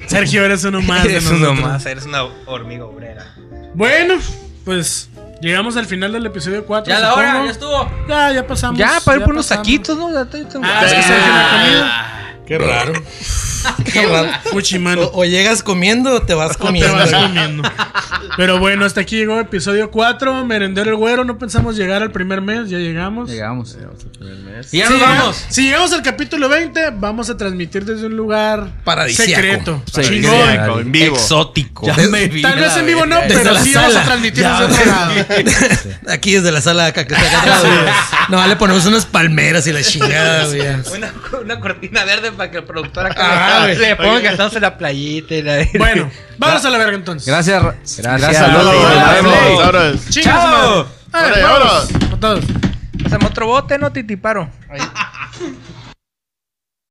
Sergio, eres uno más. de Eres uno más, eres una hormiga obrera. Bueno, pues llegamos al final del episodio 4. Ya la hora, ya estuvo. Ya, ya pasamos. Ya, para ir por unos taquitos, ¿no? Ya te- te- Ah, es que Sergio no ha comido. Qué raro. Qué raro. Fuchimano. O, o llegas comiendo o te vas O te comiendo. vas comiendo. Pero bueno, hasta aquí llegó episodio 4. Merendero el güero. No pensamos llegar al primer mes. Ya llegamos. Llegamos. Si Y ya nos llega- vamos. Si llegamos al capítulo 20, vamos a transmitir desde un lugar Paradisíaco. secreto. Paradisíaco. Chingón. En vivo. Exótico. Ya Des- me vi Tal vez la en vivo no. Desde pero sí vamos a sala. transmitir Ya, desde otro lado. Aquí desde la sala acá que está acá atrás. No, le ponemos unas palmeras y la chingada. Una, una cortina verde para que el productor acá Ah, ponga que estamos en la playita y la... Bueno, vámonos a la verga entonces. Gracias. Ra- Gracias. Saludos, saludos, Chao. vámonos. A todos. Hacemos otro bote, ¿no, Titiparo? Ahí.